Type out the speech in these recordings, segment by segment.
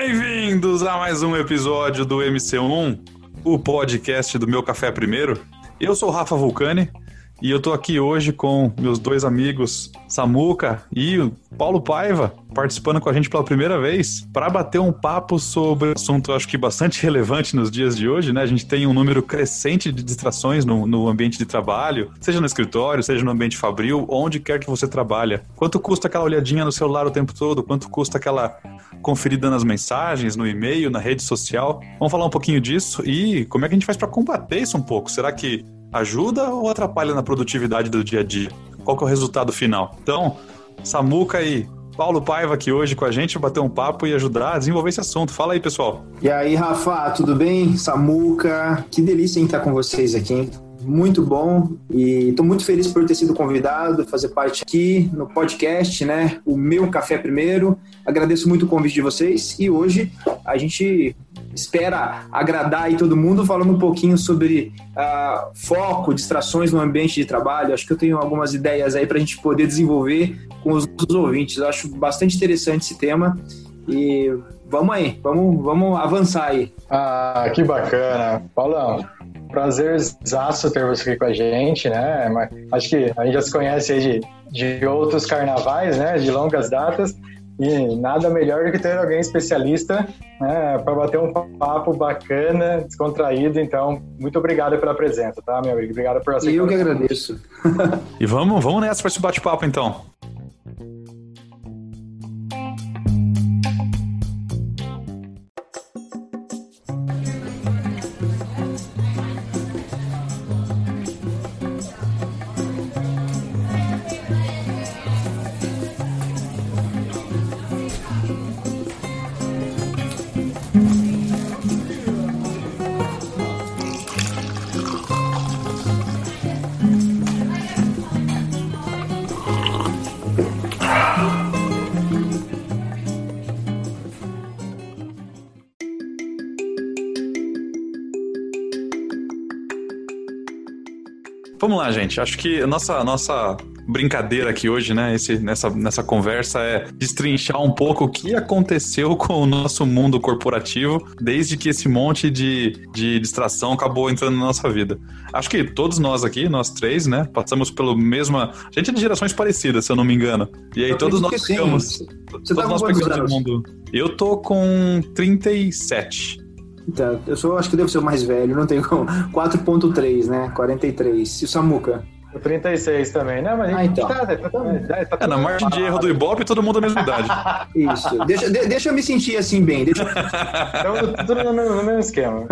Bem-vindos a mais um episódio do MC1, o podcast do Meu Café Primeiro. Eu sou o Rafa Vulcani e eu tô aqui hoje com meus dois amigos Samuca e Paulo Paiva, participando com a gente pela primeira vez para bater um papo sobre um assunto, acho que bastante relevante nos dias de hoje, né? A gente tem um número crescente de distrações no, no ambiente de trabalho, seja no escritório, seja no ambiente fabril, onde quer que você trabalha. Quanto custa aquela olhadinha no celular o tempo todo? Quanto custa aquela conferida nas mensagens, no e-mail, na rede social? Vamos falar um pouquinho disso e como é que a gente faz para combater isso um pouco? Será que ajuda ou atrapalha na produtividade do dia a dia? Qual que é o resultado final? Então, Samuca e Paulo Paiva aqui hoje com a gente, bater um papo e ajudar a desenvolver esse assunto. Fala aí, pessoal. E aí, Rafa, tudo bem? Samuca, que delícia estar com vocês aqui, hein? muito bom e estou muito feliz por ter sido convidado, fazer parte aqui no podcast, né? O meu café primeiro. Agradeço muito o convite de vocês e hoje a gente espera agradar aí todo mundo falando um pouquinho sobre uh, foco, distrações no ambiente de trabalho. Acho que eu tenho algumas ideias aí para a gente poder desenvolver com os ouvintes. Eu acho bastante interessante esse tema e vamos aí, vamos, vamos avançar aí. Ah, que bacana. Paulão, prazerzaço ter você aqui com a gente, né? Acho que a gente já se conhece aí de, de outros carnavais, né? De longas datas. E nada melhor do que ter alguém especialista né, para bater um papo bacana, descontraído. Então, muito obrigado pela presença, tá, meu amigo? Obrigado por aceitar. Eu que agradeço. e vamos, vamos nessa para esse bate-papo, então. Vamos lá, gente. Acho que a nossa, nossa brincadeira aqui hoje, né? Esse, nessa, nessa conversa é destrinchar um pouco o que aconteceu com o nosso mundo corporativo desde que esse monte de, de distração acabou entrando na nossa vida. Acho que todos nós aqui, nós três, né? Passamos pelo mesma. A gente é de gerações parecidas, se eu não me engano. E aí eu todos nós pegamos. Você todos tá nós pegamos o mundo. Eu tô com 37. Então, eu sou, acho que devo ser o mais velho, não tenho como. 4.3, né? 43. E o Samuca? 36 também, né? Mas ah, então. Tá, tá, tá, tá, é, na margem de erro do Ibope, todo mundo a mesma idade. Isso. Deixa, de, deixa eu me sentir assim bem. Deixa... então, tudo no, no mesmo esquema.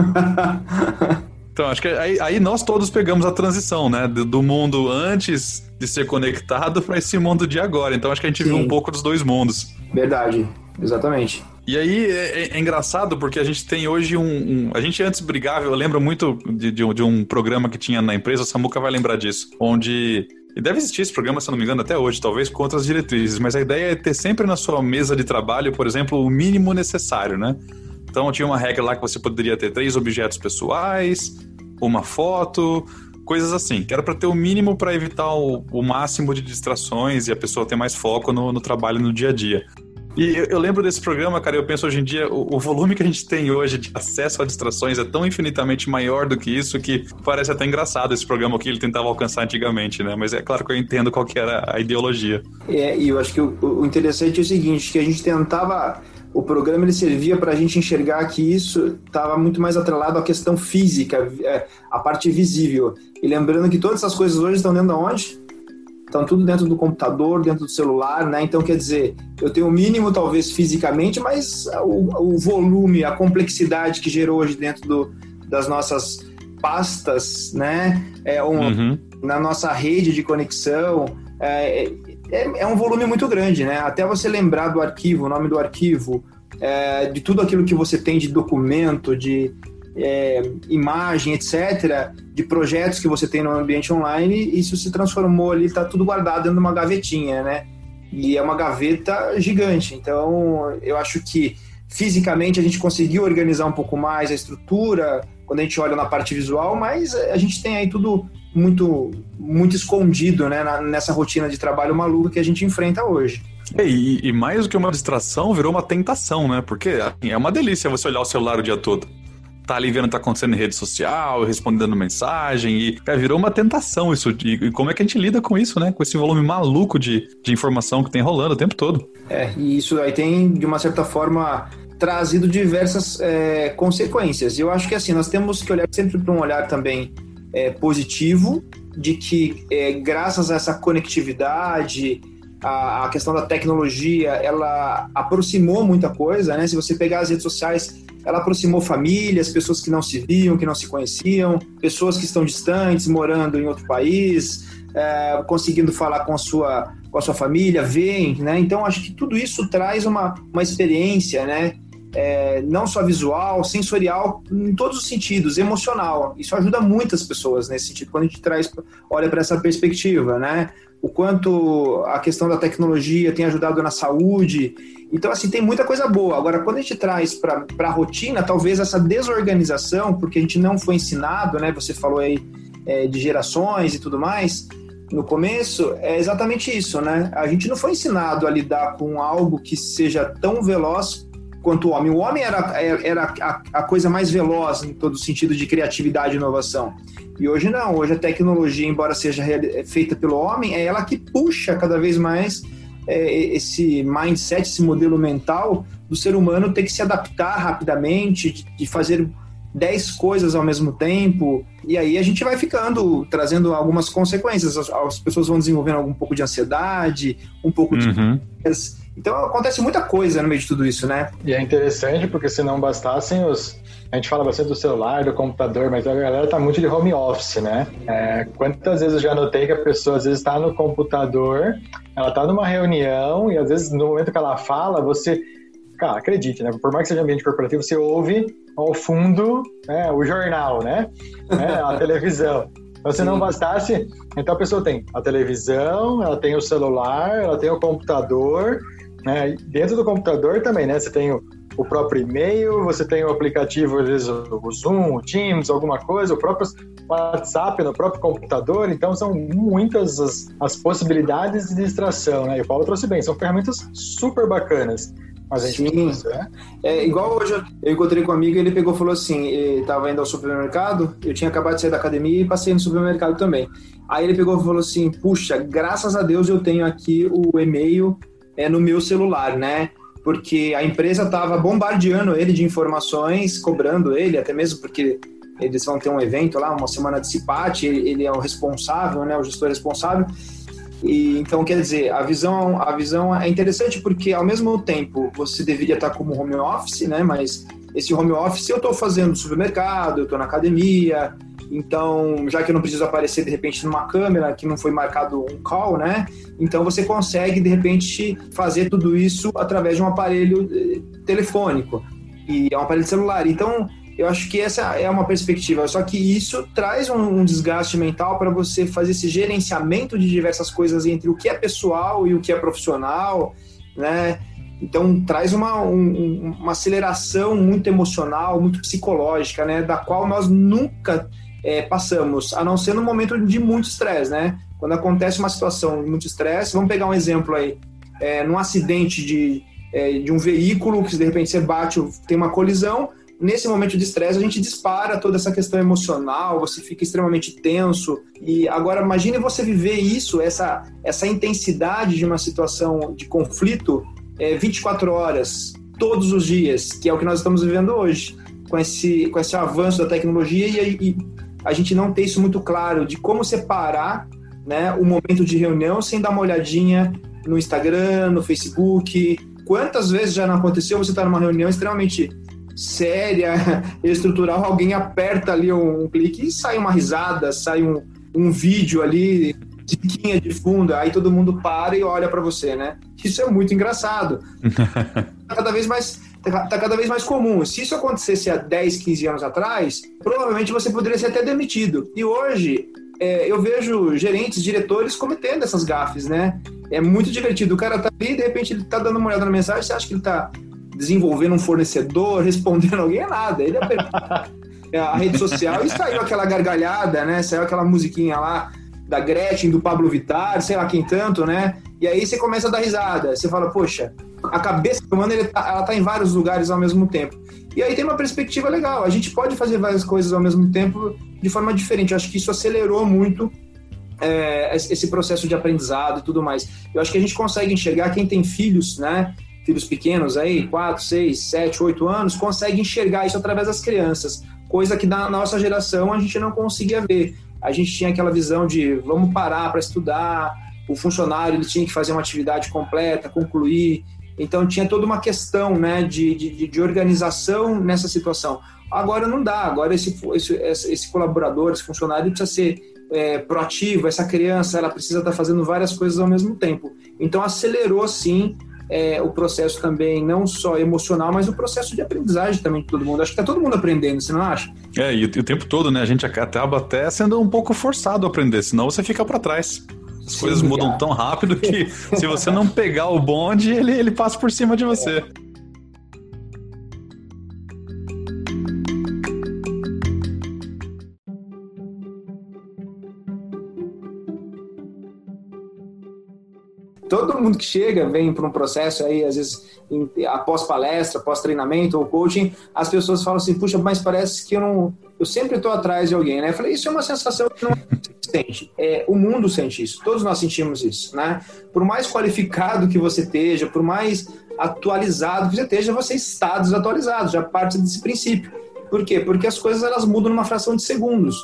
Então, acho que aí, aí, nós todos pegamos a transição, né? Do, do mundo antes de ser conectado para esse mundo de agora. Então, acho que a gente Sim. viu um pouco dos dois mundos. Verdade, exatamente. E aí é, é, é, engraçado porque a gente tem hoje um, um, A gente antes brigava, eu lembro muito de, de, de, um programa que tinha na empresa, o Samuca vai lembrar disso, onde. E deve existir esse programa, se não me engano, até hoje, talvez com outras diretrizes, mas a ideia é ter sempre na sua mesa de trabalho, por exemplo, o mínimo necessário, né? Então tinha uma regra lá que você poderia ter três objetos pessoais, uma foto, coisas assim, que era para ter o mínimo para evitar o, o, máximo de distrações e a pessoa ter mais foco no, no trabalho no dia a dia. E eu, eu, lembro desse programa, cara, eu penso hoje em dia, o, o, volume que a gente tem hoje de acesso a distrações é tão infinitamente maior do que isso que parece até engraçado esse programa que ele tentava alcançar antigamente, né? Mas é claro que eu entendo qual que era a ideologia. É, e eu acho que o, o interessante é o seguinte, que a gente tentava o programa ele servia para a gente enxergar que isso estava muito mais atrelado à questão física, é, a parte visível. E lembrando que todas essas coisas hoje estão dentro de onde? Estão tudo dentro do computador, dentro do celular, né? Então, quer dizer, eu tenho o mínimo, talvez, fisicamente, mas o, o volume, a complexidade que gerou hoje dentro do, das nossas pastas, né? É um, uhum. Na nossa rede de conexão, é, é, é, um volume muito grande, né? Até você lembrar do arquivo, o nome do arquivo, é, de tudo aquilo que você tem de documento, de é, imagem, etc., de projetos que você tem no ambiente online, isso se transformou ali, está tudo guardado dentro de uma gavetinha, né? E é uma gaveta gigante. Então, eu acho que fisicamente a gente conseguiu organizar um pouco mais a estrutura quando a gente olha na parte visual, mas a gente tem aí tudo muito muito escondido né, nessa rotina de trabalho maluco que a gente enfrenta hoje. E, e, mais do que uma distração, virou uma tentação, né? Porque assim, é uma delícia você olhar o celular o dia todo. Tá ali vendo o que tá acontecendo em rede social, respondendo mensagem, e cara, virou uma tentação isso. E, e, como é que a gente lida com isso, né? Com esse volume maluco de, de informação que tem rolando o tempo todo. É, e isso aí tem, de uma certa forma, trazido diversas é, consequências. Eu acho que assim, nós temos que olhar sempre para um olhar também é, positivo, de que é, graças a essa conectividade, a, questão da tecnologia, ela aproximou muita coisa, né? Se você pegar as redes sociais, ela aproximou famílias, pessoas que não se viam, que não se conheciam, pessoas que estão distantes, morando em outro país, é, conseguindo falar com a sua com a sua família, ver, né? Então acho que tudo isso traz uma, uma experiência, né? É, não só visual, sensorial, em todos os sentidos, emocional. Isso ajuda muitas pessoas nesse sentido, quando a gente traz, olha para essa perspectiva, né? O quanto a questão da tecnologia tem ajudado na saúde. Então, assim, tem muita coisa boa. Agora, quando a gente traz para a rotina, talvez essa desorganização, porque a gente não foi ensinado, né? Você falou aí é, de gerações e tudo mais no começo é exatamente isso, né? A gente não foi ensinado a lidar com algo que seja tão veloz quanto o homem. O homem era, era a, a coisa mais veloz em todo sentido de criatividade e inovação. E hoje não, hoje a tecnologia, embora seja feita pelo homem, é ela que puxa cada vez mais é, esse mindset, esse modelo mental do ser humano ter que se adaptar rapidamente, de, de fazer 10 coisas ao mesmo tempo, e aí a gente vai ficando, trazendo algumas consequências. As, as pessoas vão desenvolvendo um pouco de ansiedade, um pouco de. Então acontece muita coisa no meio de tudo isso, né? E é interessante porque se não bastassem os. A gente fala bastante do celular, do computador, mas a galera tá muito de home office, né? É, quantas vezes eu já notei que a pessoa às vezes está no computador, ela tá numa reunião e às vezes no momento que ela fala, você. Cara, acredite, né? Por mais que seja ambiente corporativo, você ouve ao fundo né, o jornal, né? né? A televisão. Então, se não bastasse, então a pessoa tem a televisão, ela tem o celular, ela tem o computador, né? Dentro do computador também, né? Você tem o, o próprio e-mail, você tem o aplicativo, às vezes, o Zoom, o Teams, alguma coisa, o próprio WhatsApp no próprio computador. Então, são muitas as, as possibilidades de distração, né? E o Paulo trouxe bem, são ferramentas super bacanas. Mas a gente Sim. Usa, né? É igual hoje eu encontrei com um amigo e ele pegou e falou assim: estava indo ao supermercado, eu tinha acabado de sair da academia e passei no supermercado também. Aí ele pegou e falou assim: puxa, graças a Deus eu tenho aqui o e-mail é, no meu celular, né? Porque a empresa estava bombardeando ele de informações, cobrando ele, até mesmo porque eles vão ter um evento lá, uma semana de CIPAT, ele é o responsável, né, o gestor responsável. E, então, quer dizer, a visão, a visão é interessante porque, ao mesmo tempo, você deveria estar como home office, né? Mas esse home office eu estou fazendo no supermercado, eu estou na academia, então, já que não preciso aparecer de repente numa câmera que não foi marcado um call, né? Então você consegue de repente fazer tudo isso através de um aparelho eh, telefônico e é um aparelho celular. Então, eu acho que essa é uma perspectiva. Só que isso traz um, um desgaste mental para você fazer esse gerenciamento de diversas coisas entre o que é pessoal e o que é profissional, né? Então traz uma, um, uma aceleração muito emocional, muito psicológica, né? Da qual nós nunca é, passamos, a não ser no momento de muito estresse, né? Quando acontece uma situação de muito estresse, vamos pegar um exemplo aí, é, num acidente de, é, de um veículo que de repente você bate, tem uma colisão, nesse momento de estresse a gente dispara toda essa questão emocional, você fica extremamente tenso. E agora imagine você viver isso, essa, essa intensidade de uma situação de conflito é, 24 horas, todos os dias, que é o que nós estamos vivendo hoje, com esse, com esse avanço da tecnologia e, e a gente não ter isso muito claro de como separar né, o momento de reunião sem dar uma olhadinha no Instagram, no Facebook. Quantas vezes já não aconteceu você estar tá numa reunião extremamente séria, estrutural, alguém aperta ali um, um clique e sai uma risada, sai um, um vídeo ali, diquinha de fundo, aí todo mundo para e olha para você, né? Isso é muito engraçado. cada vez mais tá, tá cada vez mais comum. Se isso acontecesse há 10, 15 anos atrás, provavelmente você poderia ser até demitido. E hoje é, eu vejo gerentes, diretores cometendo essas gafes, né? É muito divertido. O cara tá ali, de repente ele tá dando uma olhada na mensagem, você acha que ele tá desenvolvendo um fornecedor, respondendo alguém, é nada. Ele é a rede social e saiu aquela gargalhada, né? Saiu aquela musiquinha lá da Gretchen, do Pablo Vittar, sei lá quem tanto, né? E aí você começa a dar risada. Você fala, poxa, a cabeça do humano tá, ela tá em vários lugares ao mesmo tempo. E aí tem uma perspectiva legal. A gente pode fazer várias coisas ao mesmo tempo de forma diferente. Eu acho que isso acelerou muito é, esse processo de aprendizado e tudo mais. Eu acho que a gente consegue enxergar quem tem filhos, né? Filhos pequenos aí, 4, 6, 7, 8 anos, consegue enxergar isso através das crianças, coisa que na nossa geração a gente não conseguia ver. A gente tinha aquela visão de vamos parar para estudar, o funcionário ele tinha que fazer uma atividade completa, concluir. Então tinha toda uma questão né, de, de, de organização nessa situação. Agora não dá, agora esse, esse, esse colaborador, esse funcionário precisa ser é, proativo, essa criança ela precisa estar fazendo várias coisas ao mesmo tempo. Então acelerou sim é, o processo também, não só emocional, mas o processo de aprendizagem também de todo mundo. Acho que está todo mundo aprendendo, você não acha? É, e o tempo todo, né? A gente acaba até sendo um pouco forçado a aprender, senão você fica para trás. As Sim, coisas mudam tão rápido que se você não pegar o bonde, ele, ele passa por cima de você. É. todo mundo que chega vem para um processo aí, às vezes, após palestra, após treinamento ou coaching, as pessoas falam assim, puxa, mas parece que eu não. Eu sempre estou atrás de alguém, né? Eu falei, isso é uma sensação que não sente. É, o mundo sente isso, todos nós sentimos isso, né? Por mais qualificado que você esteja, por mais atualizado que você esteja, você está desatualizado, já parte desse princípio. Por quê? Porque as coisas elas mudam numa fração de segundos.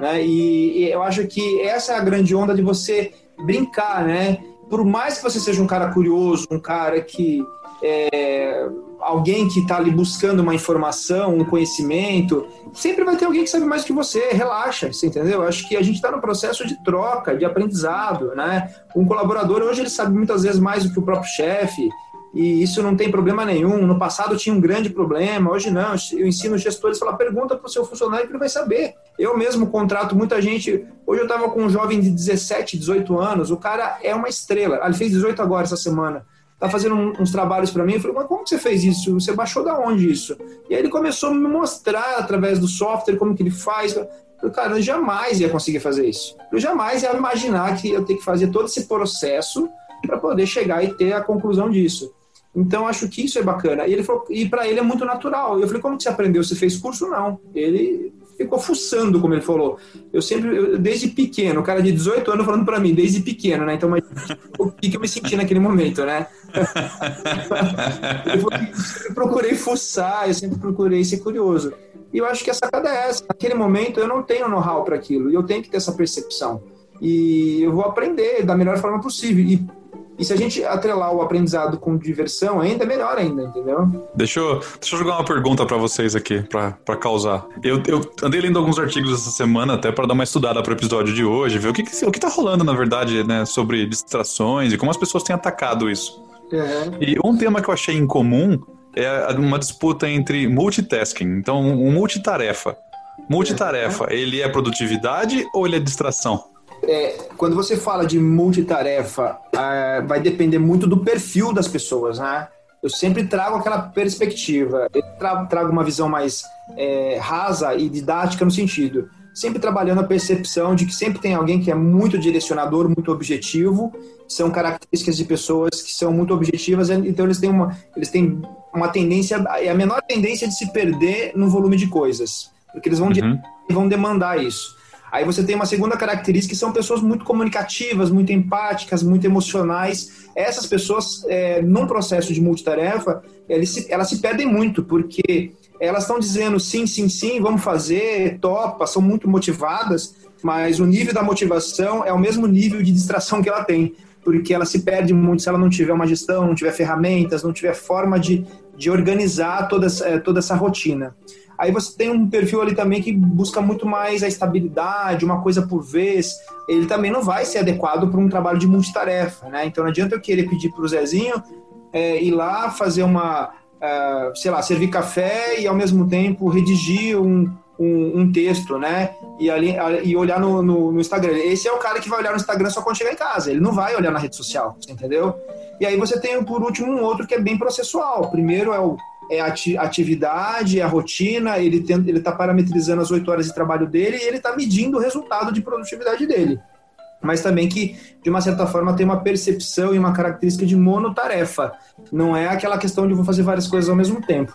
Né? E, e eu acho que essa é a grande onda de você brincar, né? por mais que você seja um cara curioso, um cara que é, alguém que está ali buscando uma informação, um conhecimento, sempre vai ter alguém que sabe mais que você. Relaxa, você entendeu? Acho que a gente está no processo de troca, de aprendizado, né? Um colaborador hoje ele sabe muitas vezes mais do que o próprio chefe e isso não tem problema nenhum. No passado tinha um grande problema, hoje não. Eu ensino os gestores a falar, pergunta para o seu funcionário que ele vai saber. Eu mesmo contrato muita gente. Hoje eu estava com um jovem de 17, 18 anos, o cara é uma estrela. Ele fez 18 agora essa semana. Tá fazendo uns trabalhos para mim. Eu falei, mas como que você fez isso? Você baixou da onde isso? E aí ele começou a me mostrar através do software como que ele faz. Eu falei, cara, eu jamais ia conseguir fazer isso. Eu jamais ia imaginar que eu ter que fazer todo esse processo para poder chegar e ter a conclusão disso. Então acho que isso é bacana. E ele falou, e para ele é muito natural. Eu falei, como que você aprendeu? Você fez curso? Não. Ele ficou fuçando, como ele falou. Eu sempre, eu, desde pequeno, o cara de 18 anos falando para mim, desde pequeno, né? Então, mas, o que, que eu me senti naquele momento, né? eu, eu procurei fuçar, eu sempre procurei ser curioso. E eu acho que a sacada é essa. Naquele momento eu não tenho know-how para aquilo, e eu tenho que ter essa percepção. E eu vou aprender da melhor forma possível. E e se a gente atrelar o aprendizado com diversão, ainda é melhor ainda, entendeu? Deixa eu, deixa eu jogar uma pergunta para vocês aqui, para causar. Eu, eu andei lendo alguns artigos essa semana até para dar uma estudada para o episódio de hoje, ver o que, o que tá rolando, na verdade, né, sobre distrações e como as pessoas têm atacado isso. Uhum. E um tema que eu achei incomum é uma disputa entre multitasking, então um multitarefa. Multitarefa, uhum. ele é produtividade ou ele é distração? É, quando você fala de multitarefa, é, vai depender muito do perfil das pessoas, né? Eu sempre trago aquela perspectiva, eu trago uma visão mais é, rasa e didática no sentido, sempre trabalhando a percepção de que sempre tem alguém que é muito direcionador, muito objetivo, são características de pessoas que são muito objetivas, então eles têm uma, eles têm uma tendência, é a menor tendência de se perder no volume de coisas, porque eles vão, uhum. vão demandar isso. Aí você tem uma segunda característica que são pessoas muito comunicativas, muito empáticas, muito emocionais. Essas pessoas, é, num processo de multitarefa, elas se, elas se perdem muito, porque elas estão dizendo sim, sim, sim, vamos fazer, topa, são muito motivadas, mas o nível da motivação é o mesmo nível de distração que ela tem, porque ela se perde muito se ela não tiver uma gestão, não tiver ferramentas, não tiver forma de, de organizar toda, é, toda essa rotina. Aí você tem um perfil ali também que busca muito mais a estabilidade, uma coisa por vez. Ele também não vai ser adequado para um trabalho de multitarefa, né? Então não adianta eu querer pedir para o Zezinho é, ir lá fazer uma, uh, sei lá, servir café e ao mesmo tempo redigir um, um, um, texto, né? E, ali, e olhar no, no, no, Instagram. Esse é o cara que vai olhar no Instagram só quando chegar em casa. Ele não vai olhar na rede social, entendeu? E aí você tem, por último, um outro que é bem processual. Primeiro é o é a atividade, é a rotina, ele está parametrizando as oito horas de trabalho dele e ele está medindo o resultado de produtividade dele. mas também que, de uma certa forma, tem uma percepção e uma característica de monotarefa. Não é aquela questão de vou fazer várias coisas ao mesmo tempo.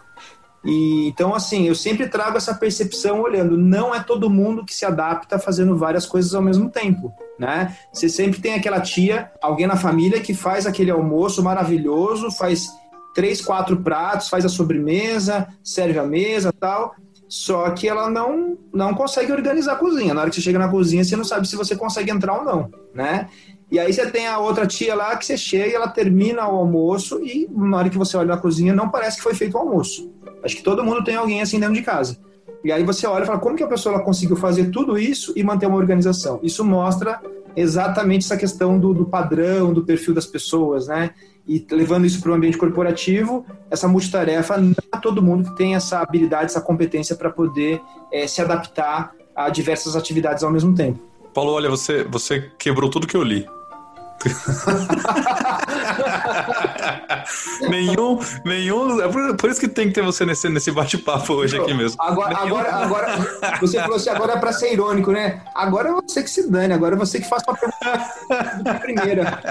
E, então, assim, eu sempre trago essa percepção olhando. Não é todo mundo que se adapta fazendo várias coisas ao mesmo tempo, né? Você sempre tem aquela tia, alguém na família que faz aquele almoço maravilhoso, faz três, quatro pratos, faz a sobremesa, serve a mesa tal. Só que ela não, não consegue organizar a cozinha. Na hora que você chega na cozinha, você não sabe se você consegue entrar ou não, né? E aí você tem a outra tia lá que você chega ela termina o almoço e na hora que você olha na cozinha não parece que foi feito o almoço. Acho que todo mundo tem alguém assim dentro de casa. E aí você olha e fala, como que a pessoa conseguiu fazer tudo isso e manter uma organização? Isso mostra exatamente essa questão do, do padrão, do perfil das pessoas, né? E levando isso para o ambiente corporativo, essa multitarefa, não é todo mundo que tem essa habilidade, essa competência para poder é, se adaptar a diversas atividades ao mesmo tempo. Paulo, olha, você, você quebrou tudo que eu li. nenhum, nenhum. É por, isso que tem que ter você nesse, nesse bate-papo hoje aqui mesmo. Agora, agora, agora, você falou assim, agora é pra ser irônico, né? Agora é você que se dane, agora é você que faz a pergunta primeira.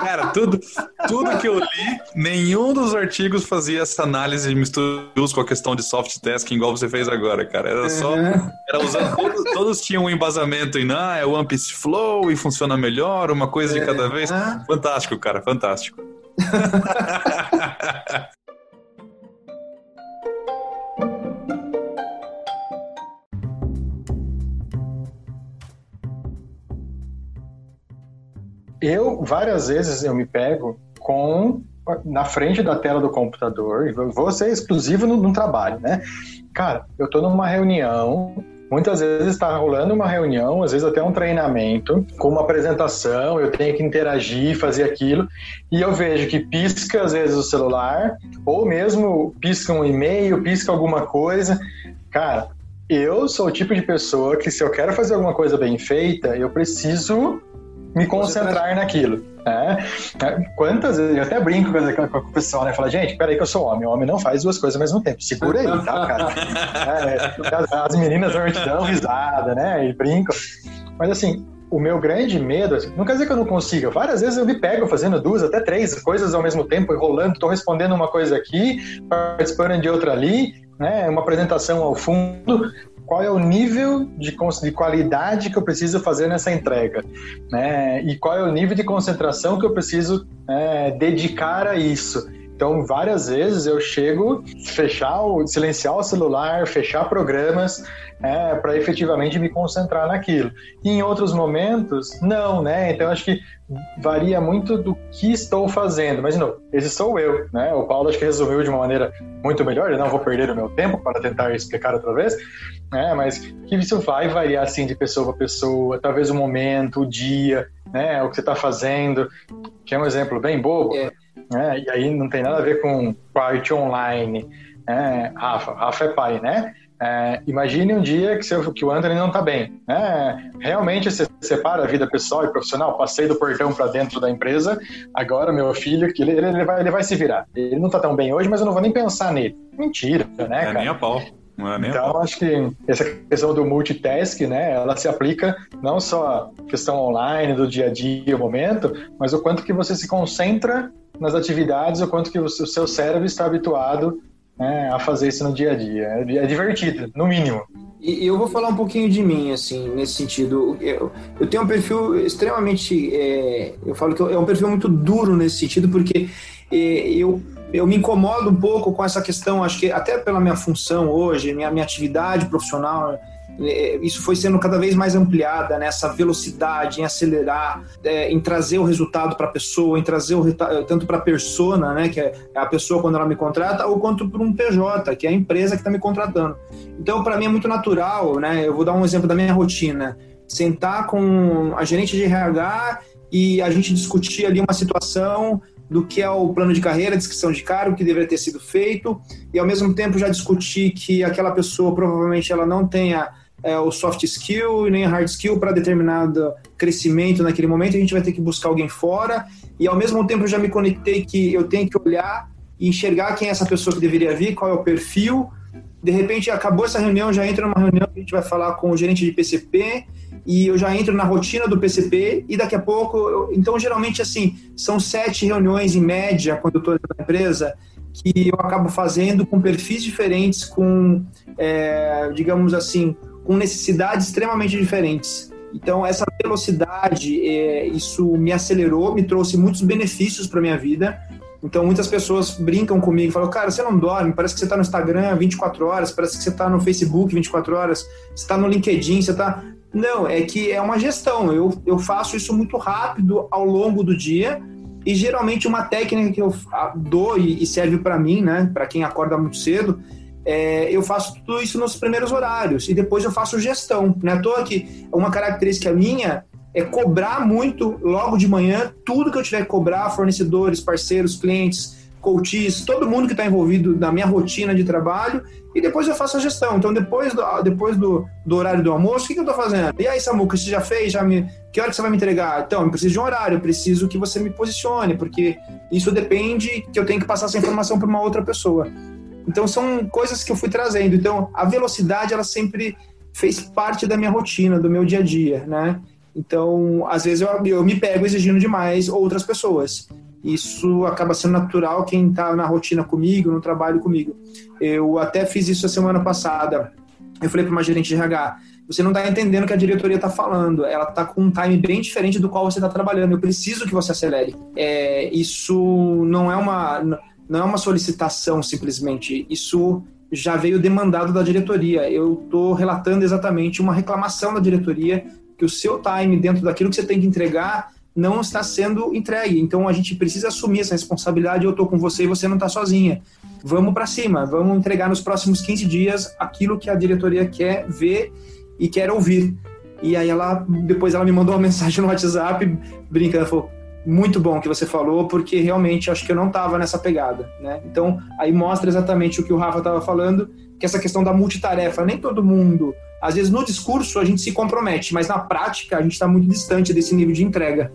Cara, tudo, tudo que eu li, nenhum dos artigos fazia essa análise de mistura com a questão de soft tasking igual você fez agora, cara. Era só. Era usando. Todos, todos tinham um embasamento em, ah, é One Piece Flow e funciona melhor, uma coisa coisa de cada vez. Fantástico, cara, fantástico. eu várias vezes eu me pego com na frente da tela do computador, vou ser exclusivo no, no trabalho, né? Cara, eu tô numa reunião Muitas vezes está rolando uma reunião, às vezes até um treinamento, com uma apresentação, eu tenho que interagir, fazer aquilo, e eu vejo que pisca às vezes o celular, ou mesmo pisca um e-mail, pisca alguma coisa. Cara, eu sou o tipo de pessoa que se eu quero fazer alguma coisa bem feita, eu preciso me concentrar naquilo. Né? Quantas vezes, eu até brinco com o pessoal, né? Fala, gente, peraí que eu sou homem. O homem não faz duas coisas ao mesmo tempo. Segura aí, tá, cara? É, as meninas normalmente dão risada, né? E brincam. Mas assim, o meu grande medo, assim, não quer dizer que eu não consiga. Várias vezes eu me pego fazendo duas, até três coisas ao mesmo tempo, enrolando, estou respondendo uma coisa aqui, participando de outra ali, né? Uma apresentação ao fundo qual é o nível de, de qualidade que eu preciso fazer nessa entrega, né? E qual é o nível de concentração que eu preciso é, dedicar a isso. Então, várias vezes eu chego fechar o, silenciar o celular, fechar programas, é, para efetivamente me concentrar naquilo. E em outros momentos, não, né? Então, acho que varia muito do que estou fazendo. Mas, não, esse sou eu, né? O Paulo acho que resumiu de uma maneira muito melhor. Eu não vou perder o meu tempo para tentar explicar outra vez, né? Mas que isso vai variar, assim, de pessoa para pessoa. Talvez o momento, o dia, né? O que você está fazendo. Que é um exemplo bem bobo. É né? E aí não tem nada a ver com parte online. Né? Rafa, Rafa é pai, né? É, imagine um dia que, seu, que o Anthony não está bem. Né? Realmente você separa a vida pessoal e profissional. Passei do portão para dentro da empresa. Agora meu filho, que ele, ele, vai, ele vai se virar. Ele não está tão bem hoje, mas eu não vou nem pensar nele. Mentira, né? É cara? nem a pau. É então, acho que essa questão do multitask, né, ela se aplica não só à questão online, do dia a dia, o momento, mas o quanto que você se concentra nas atividades, o quanto que o seu cérebro está habituado né, a fazer isso no dia a dia. É, é divertido, no mínimo. E eu vou falar um pouquinho de mim, assim, nesse sentido. Eu, eu tenho um perfil extremamente. É, eu falo que é um perfil muito duro nesse sentido, porque é, eu, eu me incomodo um pouco com essa questão, acho que até pela minha função hoje, minha, minha atividade profissional isso foi sendo cada vez mais ampliada nessa né? velocidade, em acelerar, é, em trazer o resultado para a pessoa, em trazer o tanto para a persona, né, que é a pessoa quando ela me contrata, ou quanto para um PJ, que é a empresa que está me contratando. Então, para mim é muito natural, né? Eu vou dar um exemplo da minha rotina: sentar com a gerente de RH e a gente discutir ali uma situação do que é o plano de carreira, descrição de cargo, que deveria ter sido feito, e ao mesmo tempo já discutir que aquela pessoa provavelmente ela não tenha é, o soft skill e nem hard skill para determinado crescimento naquele momento, a gente vai ter que buscar alguém fora. E ao mesmo tempo eu já me conectei que eu tenho que olhar e enxergar quem é essa pessoa que deveria vir, qual é o perfil. De repente acabou essa reunião, já entra numa reunião que a gente vai falar com o gerente de PCP e eu já entro na rotina do PCP e daqui a pouco, eu, então geralmente assim, são sete reuniões em média quando eu estou na empresa que eu acabo fazendo com perfis diferentes, com, é, digamos assim, com necessidades extremamente diferentes. Então, essa velocidade, é, isso me acelerou, me trouxe muitos benefícios para minha vida. Então, muitas pessoas brincam comigo, falam, cara, você não dorme, parece que você está no Instagram 24 horas, parece que você está no Facebook 24 horas, você está no LinkedIn, você está... Não, é que é uma gestão. Eu, eu faço isso muito rápido ao longo do dia e geralmente uma técnica que eu dou e serve para mim, né, para quem acorda muito cedo, é, eu faço tudo isso nos primeiros horários e depois eu faço gestão. Não é à toa que uma característica minha é cobrar muito logo de manhã tudo que eu tiver que cobrar, fornecedores, parceiros, clientes, coaches, todo mundo que está envolvido na minha rotina de trabalho e depois eu faço a gestão. Então, depois do, depois do, do horário do almoço, o que, que eu estou fazendo? E aí, Samuca, você já fez? Já me, que hora que você vai me entregar? Então, eu preciso de um horário, eu preciso que você me posicione, porque isso depende que eu tenho que passar essa informação para uma outra pessoa. Então são coisas que eu fui trazendo. Então a velocidade ela sempre fez parte da minha rotina, do meu dia a dia, né? Então às vezes eu, eu me pego exigindo demais outras pessoas. Isso acaba sendo natural quem está na rotina comigo, no trabalho comigo. Eu até fiz isso a semana passada. Eu falei para uma gerente de RH, você não está entendendo o que a diretoria está falando. Ela está com um time bem diferente do qual você está trabalhando. Eu preciso que você acelere. É, isso não é uma não é uma solicitação simplesmente, isso já veio demandado da diretoria. Eu estou relatando exatamente uma reclamação da diretoria que o seu time dentro daquilo que você tem que entregar não está sendo entregue. Então a gente precisa assumir essa responsabilidade. Eu estou com você e você não está sozinha. Vamos para cima, vamos entregar nos próximos 15 dias aquilo que a diretoria quer ver e quer ouvir. E aí ela depois ela me mandou uma mensagem no WhatsApp brincando, falou: muito bom que você falou, porque realmente acho que eu não estava nessa pegada, né? Então, aí mostra exatamente o que o Rafa estava falando, que essa questão da multitarefa, nem todo mundo, às vezes no discurso a gente se compromete, mas na prática a gente está muito distante desse nível de entrega.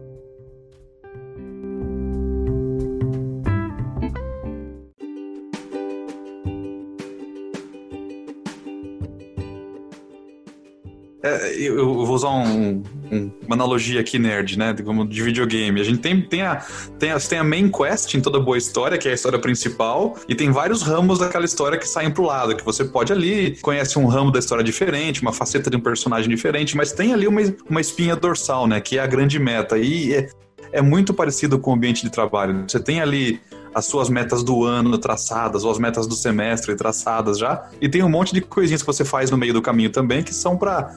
É, eu vou usar um, um, uma analogia aqui, nerd, né? Como de videogame. A gente tem, tem, a, tem, a, tem a main quest em toda boa história, que é a história principal, e tem vários ramos daquela história que saem pro lado, que você pode ali, conhece um ramo da história diferente, uma faceta de um personagem diferente, mas tem ali uma, uma espinha dorsal, né? Que é a grande meta. E é, é muito parecido com o ambiente de trabalho. Você tem ali as suas metas do ano traçadas, ou as metas do semestre traçadas já, e tem um monte de coisinhas que você faz no meio do caminho também que são para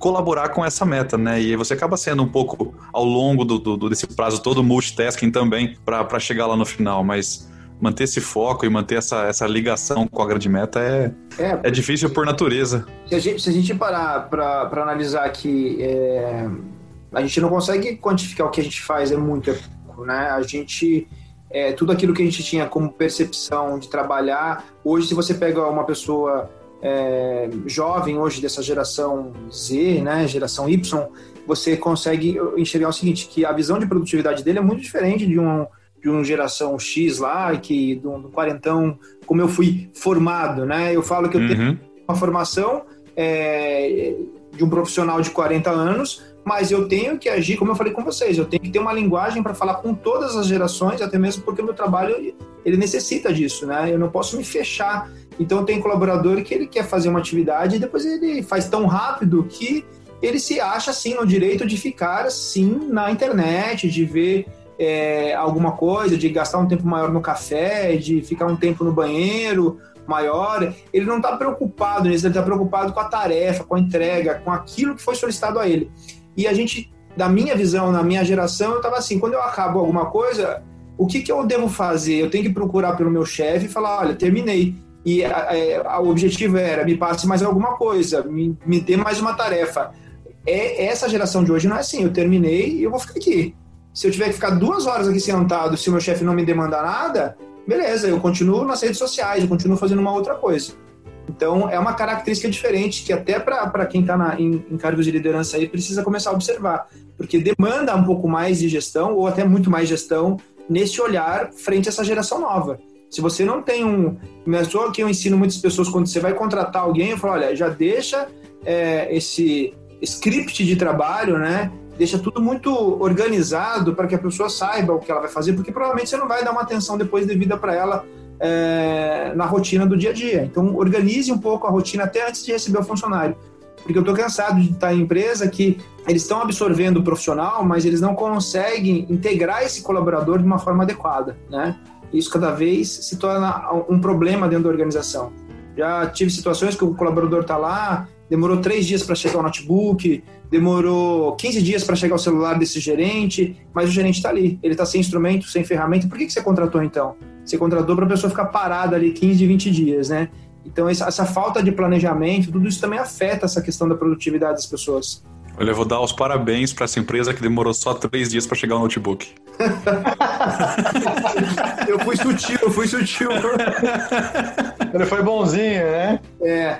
colaborar com essa meta, né? E você acaba sendo um pouco ao longo do, do desse prazo todo multitasking também para chegar lá no final, mas manter esse foco e manter essa, essa ligação com a grande meta é, é, é difícil por natureza. Se a gente, se a gente parar para analisar aqui, é, a gente não consegue quantificar o que a gente faz, é muito, né? A gente. É, tudo aquilo que a gente tinha como percepção de trabalhar, hoje, se você pega uma pessoa é, jovem hoje dessa geração Z, né, geração Y, você consegue enxergar o seguinte, que a visão de produtividade dele é muito diferente de um de uma geração X lá, que do, do quarentão, como eu fui formado, né? Eu falo que eu uhum. tenho uma formação é, de um profissional de 40 anos, mas eu tenho que agir, como eu falei com vocês, eu tenho que ter uma linguagem para falar com todas as gerações, até mesmo porque o meu trabalho ele necessita disso, né? Eu não posso me fechar então tem colaborador que ele quer fazer uma atividade e depois ele faz tão rápido que ele se acha assim no direito de ficar assim na internet, de ver é, alguma coisa, de gastar um tempo maior no café, de ficar um tempo no banheiro maior. Ele não está preocupado nisso, ele está preocupado com a tarefa, com a entrega, com aquilo que foi solicitado a ele. E a gente, da minha visão, na minha geração, eu estava assim, quando eu acabo alguma coisa, o que, que eu devo fazer? Eu tenho que procurar pelo meu chefe e falar, olha, terminei e é, o objetivo era me passe mais alguma coisa, me, me dê mais uma tarefa. É, essa geração de hoje não é assim, eu terminei e eu vou ficar aqui. Se eu tiver que ficar duas horas aqui sentado, se o meu chefe não me demandar nada, beleza, eu continuo nas redes sociais, eu continuo fazendo uma outra coisa. Então, é uma característica diferente que até para quem está em, em cargos de liderança aí precisa começar a observar, porque demanda um pouco mais de gestão ou até muito mais gestão nesse olhar frente a essa geração nova. Se você não tem um. Não é só que eu ensino muitas pessoas quando você vai contratar alguém, eu falo, olha, já deixa é, esse script de trabalho, né? Deixa tudo muito organizado para que a pessoa saiba o que ela vai fazer, porque provavelmente você não vai dar uma atenção depois devida para ela é, na rotina do dia a dia. Então, organize um pouco a rotina até antes de receber o funcionário. Porque eu estou cansado de estar em empresa que eles estão absorvendo o profissional, mas eles não conseguem integrar esse colaborador de uma forma adequada, né? Isso cada vez se torna um problema dentro da organização. Já tive situações que o colaborador está lá, demorou três dias para chegar o notebook, demorou 15 dias para chegar o celular desse gerente, mas o gerente está ali, ele está sem instrumento, sem ferramenta. Por que, que você contratou então? Você contratou para a pessoa ficar parada ali 15, 20 dias, né? Então, essa, falta de planejamento, tudo isso também afeta essa questão da produtividade das pessoas. Olha, eu vou dar os parabéns para essa empresa que demorou só três dias para chegar o notebook. eu fui sutil, eu fui sutil. Ele foi bonzinho, né? É.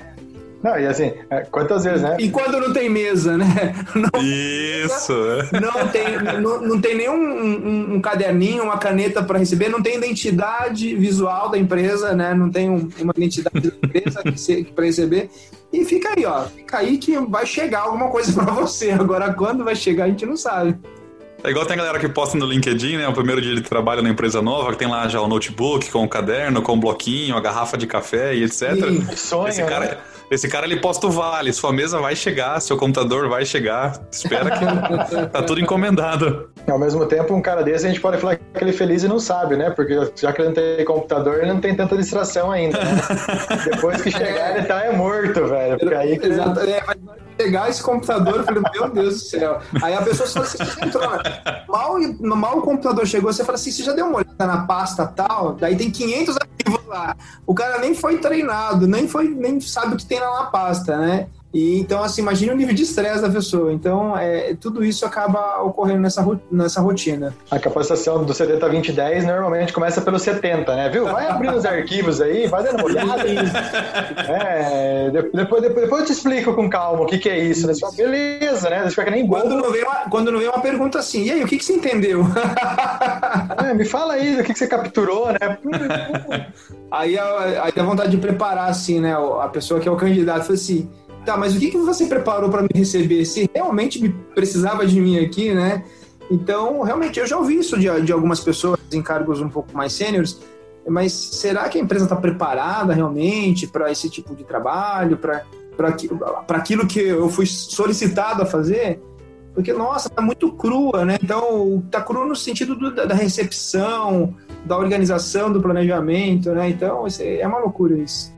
Não, e assim, é, quantas vezes, né? E quando não tem mesa, né? Não, Isso! Não tem, não, não tem nenhum um, um caderninho, uma caneta para receber, não tem identidade visual da empresa, né? Não tem um, uma identidade da empresa para receber. E fica aí, ó. Fica aí que vai chegar alguma coisa para você. Agora, quando vai chegar, a gente não sabe. É igual tem a galera que posta no LinkedIn, né? O primeiro dia de trabalho na empresa nova, que tem lá já o notebook com o caderno, com o bloquinho, a garrafa de café e etc. Sim, sonho, Esse cara, né? Esse cara ele posta o vale, sua mesa vai chegar, seu computador vai chegar. Espera que tá tudo encomendado. Ao mesmo tempo, um cara desse a gente pode falar que ele é feliz e não sabe, né? Porque já que ele não tem computador, ele não tem tanta distração ainda. Né? Depois que chegar, ele tá é morto, velho. Porque aí que... Exato. É, pegar esse computador, eu falei, meu Deus do céu. Aí a pessoa fala assim, você entrou, né? mal, mal o computador chegou, você fala assim, você já deu uma olhada na pasta tal? Daí tem 500 arquivos lá. O cara nem foi treinado, nem foi, nem sabe o que tem lá na pasta, né? E, então, assim, imagine o nível de estresse da pessoa. Então, é, tudo isso acaba ocorrendo nessa, nessa rotina. A capacitação do 70-20-10 normalmente começa pelo 70, né? Viu? Vai abrindo os arquivos aí, vai dando uma olhada. é, depois, depois, depois eu te explico com calma o que, que é isso. Né? Fala, Beleza, né? Fica nem quando não, vem uma, quando não vem uma pergunta assim, e aí, o que, que você entendeu? é, me fala aí, o que, que você capturou, né? aí, aí dá vontade de preparar, assim, né? A pessoa que é o candidato, fala assim tá, mas o que, que você preparou para me receber? Se realmente me precisava de mim aqui, né? Então, realmente, eu já ouvi isso de, de algumas pessoas em cargos um pouco mais sêniores, mas será que a empresa está preparada realmente para esse tipo de trabalho, para aquilo que eu fui solicitado a fazer? Porque, nossa, tá muito crua, né? Então, tá cru no sentido do, da recepção, da organização, do planejamento, né? Então, é uma loucura isso.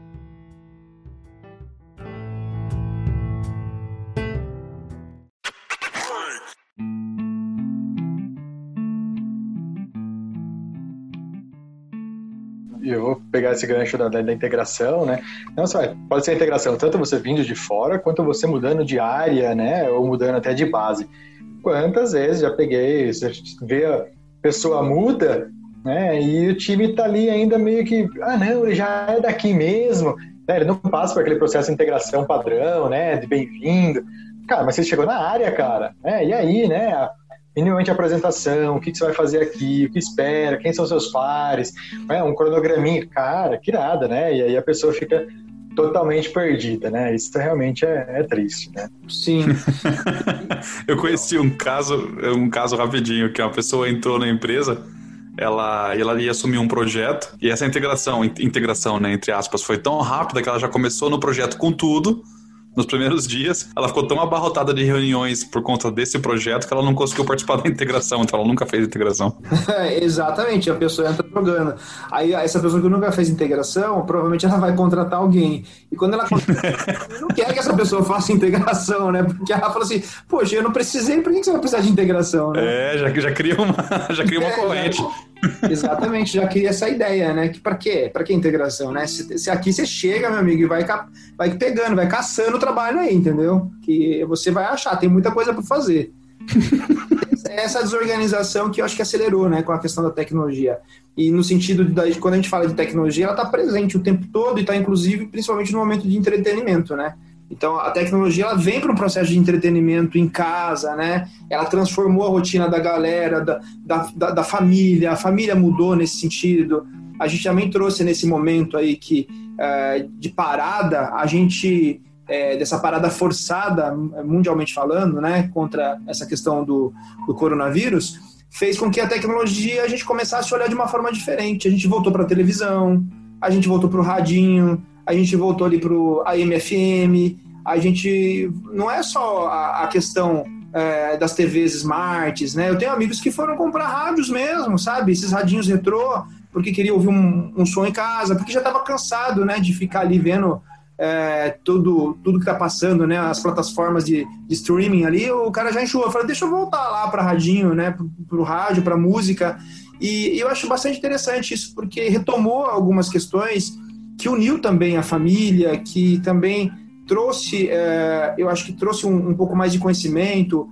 Pegar esse gancho da, da, da integração, né? Não só pode ser a integração tanto você vindo de fora quanto você mudando de área, né? Ou mudando até de base. Quantas vezes já peguei, você vê a pessoa muda, né? E o time tá ali ainda meio que, ah, não, ele já é daqui mesmo, né? Ele não passa por aquele processo de integração padrão, né? De bem-vindo. Cara, mas você chegou na área, cara, né? E aí, né? Minimamente a apresentação, o que, que, você vai fazer aqui, o que espera, quem são seus pares, né? um cronograminha, cara, que nada, né? E aí a pessoa fica totalmente perdida, né? Isso realmente é, é triste, né? Sim. Eu conheci um caso, um caso rapidinho, que uma pessoa entrou na empresa, ela, ela ia assumir um projeto, e essa integração, integração, né, entre aspas, foi tão rápida que ela já começou no projeto com tudo, nos primeiros dias, ela ficou tão abarrotada de reuniões por conta desse projeto que ela não conseguiu participar da integração, então ela nunca fez integração. Exatamente, a pessoa entra jogando. Aí essa pessoa que nunca fez integração, provavelmente ela vai contratar alguém. E quando ela não quer que essa pessoa faça integração, né? Porque ela fala assim, poxa, eu não precisei, por que você vai precisar de integração? Né? É, já, já cria uma, já cria uma é, corrente. Já... Exatamente, já queria essa ideia, né? Que para quê? Para que integração, né? Se, se, aqui você chega, meu amigo, e vai, vai pegando, vai caçando o trabalho aí, entendeu? Que você vai achar, tem muita coisa para fazer. essa desorganização que eu acho que acelerou, né, com a questão da tecnologia. E no sentido de, quando a gente fala de tecnologia, ela está presente o tempo todo e está, inclusive, principalmente no momento de entretenimento, né? Então, a tecnologia ela vem para um processo de entretenimento em casa, né? Ela transformou a rotina da galera, da, da, da, família, a família mudou nesse sentido. A gente também trouxe nesse momento aí que, é, de parada, a gente é, dessa parada forçada, mundialmente falando, né, contra essa questão do, do coronavírus, fez com que a tecnologia a gente começasse a olhar de uma forma diferente. A gente voltou para a televisão, a gente voltou para o radinho, a gente voltou ali para o AM/FM. A gente não é só a, a questão é, das TVs smarts, né? Eu tenho amigos que foram comprar rádios mesmo, sabe? Esses radinhos retrô, porque queria ouvir um, um som em casa, porque já estava cansado, né, de ficar ali vendo é, tudo, tudo que está passando, né, as plataformas de, de, streaming ali, o cara já enxuou. Falei, deixa eu voltar lá para radinho, né, para rádio, para música. E, e eu acho bastante interessante isso, porque retomou algumas questões que uniu também a família, que também trouxe, é, eu acho que trouxe um, um pouco mais de conhecimento.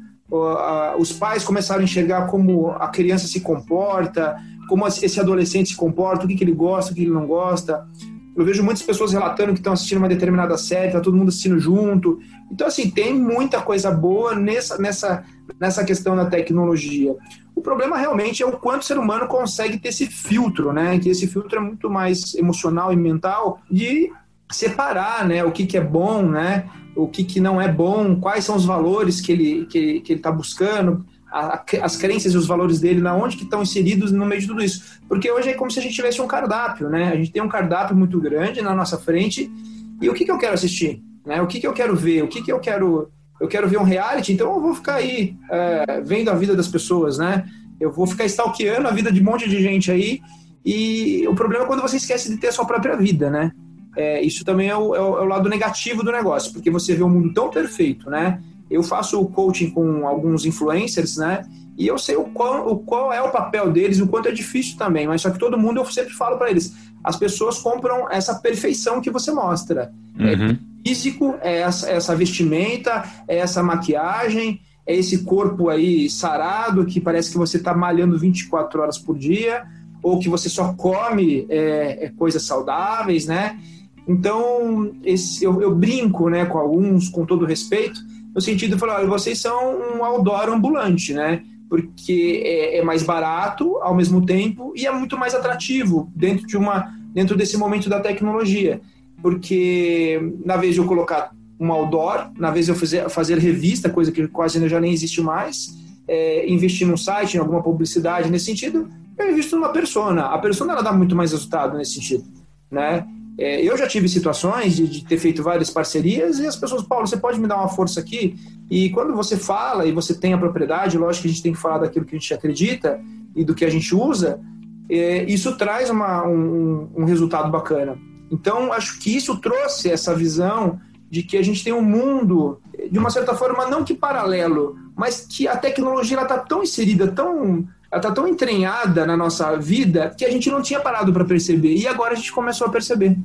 os pais começaram a enxergar como a criança se comporta, como esse adolescente se comporta, o que, que ele gosta, o que ele não gosta. Eu vejo muitas pessoas relatando que estão assistindo uma determinada série, tá todo mundo assistindo junto. Então, assim, tem muita coisa boa nessa, nessa, nessa questão da tecnologia. O problema realmente é o quanto o ser humano consegue ter esse filtro, né? Que esse filtro é muito mais emocional e mental de separar, né? O que, que é bom, né? O que, que não é bom, quais são os valores que ele está que, que ele tá buscando as crenças e os valores dele, na onde que estão inseridos no meio de tudo isso. Porque hoje é como se a gente tivesse um cardápio, né? A gente tem um cardápio muito grande na nossa frente e o que, que eu quero assistir? Né? O que, que eu quero ver? O que, que eu quero... Eu quero ver um reality, então eu vou ficar aí é, vendo a vida das pessoas, né? Eu vou ficar stalkeando a vida de um monte de gente aí e o problema é quando você esquece de ter a sua própria vida, né? É, isso também é o, é o, é lado negativo do negócio, porque você vê um mundo tão perfeito, né? eu faço coaching com alguns influencers, né? E eu sei o qual, o qual é o papel deles, o quanto é difícil também, mas só que todo mundo eu sempre falo para eles: as pessoas compram essa perfeição que você mostra. É uhum. Físico, é essa, essa vestimenta, é essa maquiagem, é esse corpo aí sarado que parece que você está malhando 24 horas por dia, ou que você só come é, é coisas saudáveis, né? Então, esse, eu, eu brinco né, com alguns, com todo respeito, no sentido de falar, olha, vocês são um outdoor ambulante, né? Porque é, é, mais barato ao mesmo tempo e é muito mais atrativo dentro de uma dentro desse momento da tecnologia. Porque na vez de eu colocar um outdoor, na vez de eu fazer, fazer revista, coisa que quase já nem existe mais, é, investir num site, em alguma publicidade nesse sentido, eu invisto numa persona. A persona ela dá muito mais resultado nesse sentido, né? É, eu já tive situações de, de, ter feito várias parcerias e as pessoas, Paulo, você pode me dar uma força aqui? E quando você fala e você tem a propriedade, lógico que a gente tem que falar daquilo que a gente acredita e do que a gente usa, é, isso traz uma, um, um resultado bacana. Então, acho que isso trouxe essa visão de que a gente tem um mundo, de uma certa forma, não que paralelo, mas que a tecnologia está tão inserida, tão ela está tão entranhada na nossa vida que a gente não tinha parado para perceber. E agora a gente começou a perceber.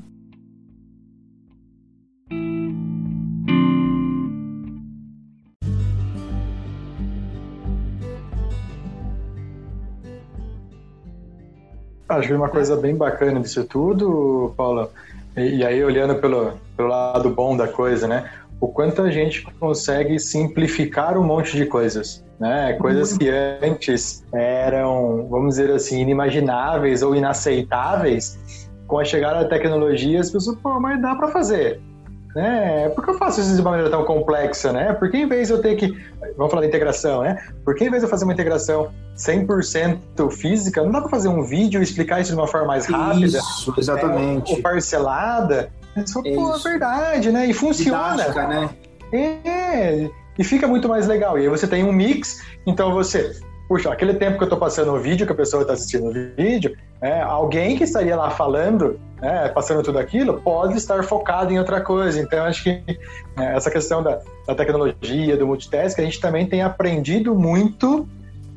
Acho uma coisa bem bacana disso tudo, Paula, e, e aí olhando pelo, pelo lado bom da coisa, né? O quanto a gente consegue simplificar um monte de coisas né? Coisas que antes eram, vamos dizer assim, inimagináveis ou inaceitáveis, com a chegada da tecnologia, as pessoas, pô, mas dá para fazer. Né? Por que eu faço isso de uma maneira tão complexa, né? Porque em vez de eu ter que, vamos falar de integração, né? Porque em vez de eu fazer uma integração 100% física, não dá para fazer um vídeo e explicar isso de uma forma mais rápida, isso, exatamente, né? ou parcelada. Isso, pô, é verdade, né? E funciona. Didática, né? É, e fica muito mais legal. E aí você tem um mix, então você, puxa, aquele tempo que eu estou passando o vídeo, que a pessoa está assistindo o vídeo, é, alguém que estaria lá falando, né, passando tudo aquilo, pode estar focado em outra coisa. Então, acho que é, essa questão da, da, tecnologia, do multitask, a gente também tem aprendido muito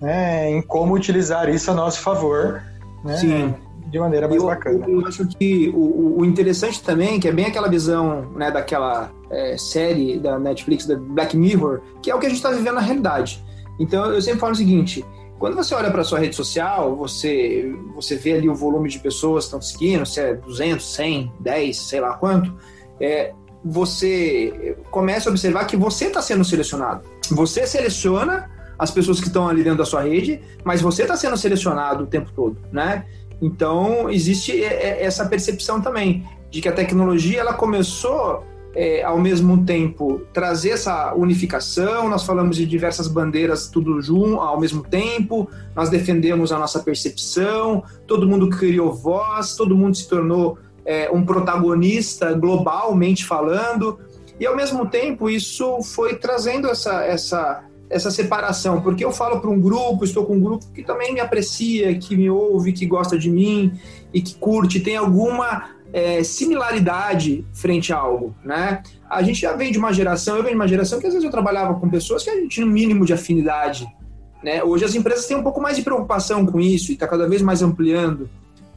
né, em como utilizar isso a nosso favor. Né? Sim de maneira mais eu, bacana. Eu, eu, acho que o, o, interessante também, que é bem aquela visão né, daquela é, série da Netflix, da Black Mirror, que é o que a gente está vivendo na realidade. Então eu sempre falo o seguinte: quando você olha para sua rede social, você, você vê ali o volume de pessoas que estão seguindo, se é 200, 100, 10, sei lá quanto, é, você começa a observar que você está sendo selecionado. Você seleciona as pessoas que estão ali dentro da sua rede, mas você está sendo selecionado o tempo todo, né? Então, existe essa percepção também de que a tecnologia ela começou é, ao mesmo tempo trazer essa unificação, nós falamos de diversas bandeiras tudo junto, ao mesmo tempo, nós defendemos a nossa percepção, todo mundo criou voz, todo mundo se tornou é, um protagonista globalmente falando, e ao mesmo tempo isso foi trazendo essa, essa, essa separação, porque eu falo para um grupo, estou com um grupo que também me aprecia, que me ouve, que gosta de mim e que curte, tem alguma é, similaridade frente a algo, né? A gente já vem de uma geração, eu venho de uma geração que às vezes eu trabalhava com pessoas que a gente tinha um mínimo de afinidade, né? Hoje as empresas têm um pouco mais de preocupação com isso e está cada vez mais ampliando,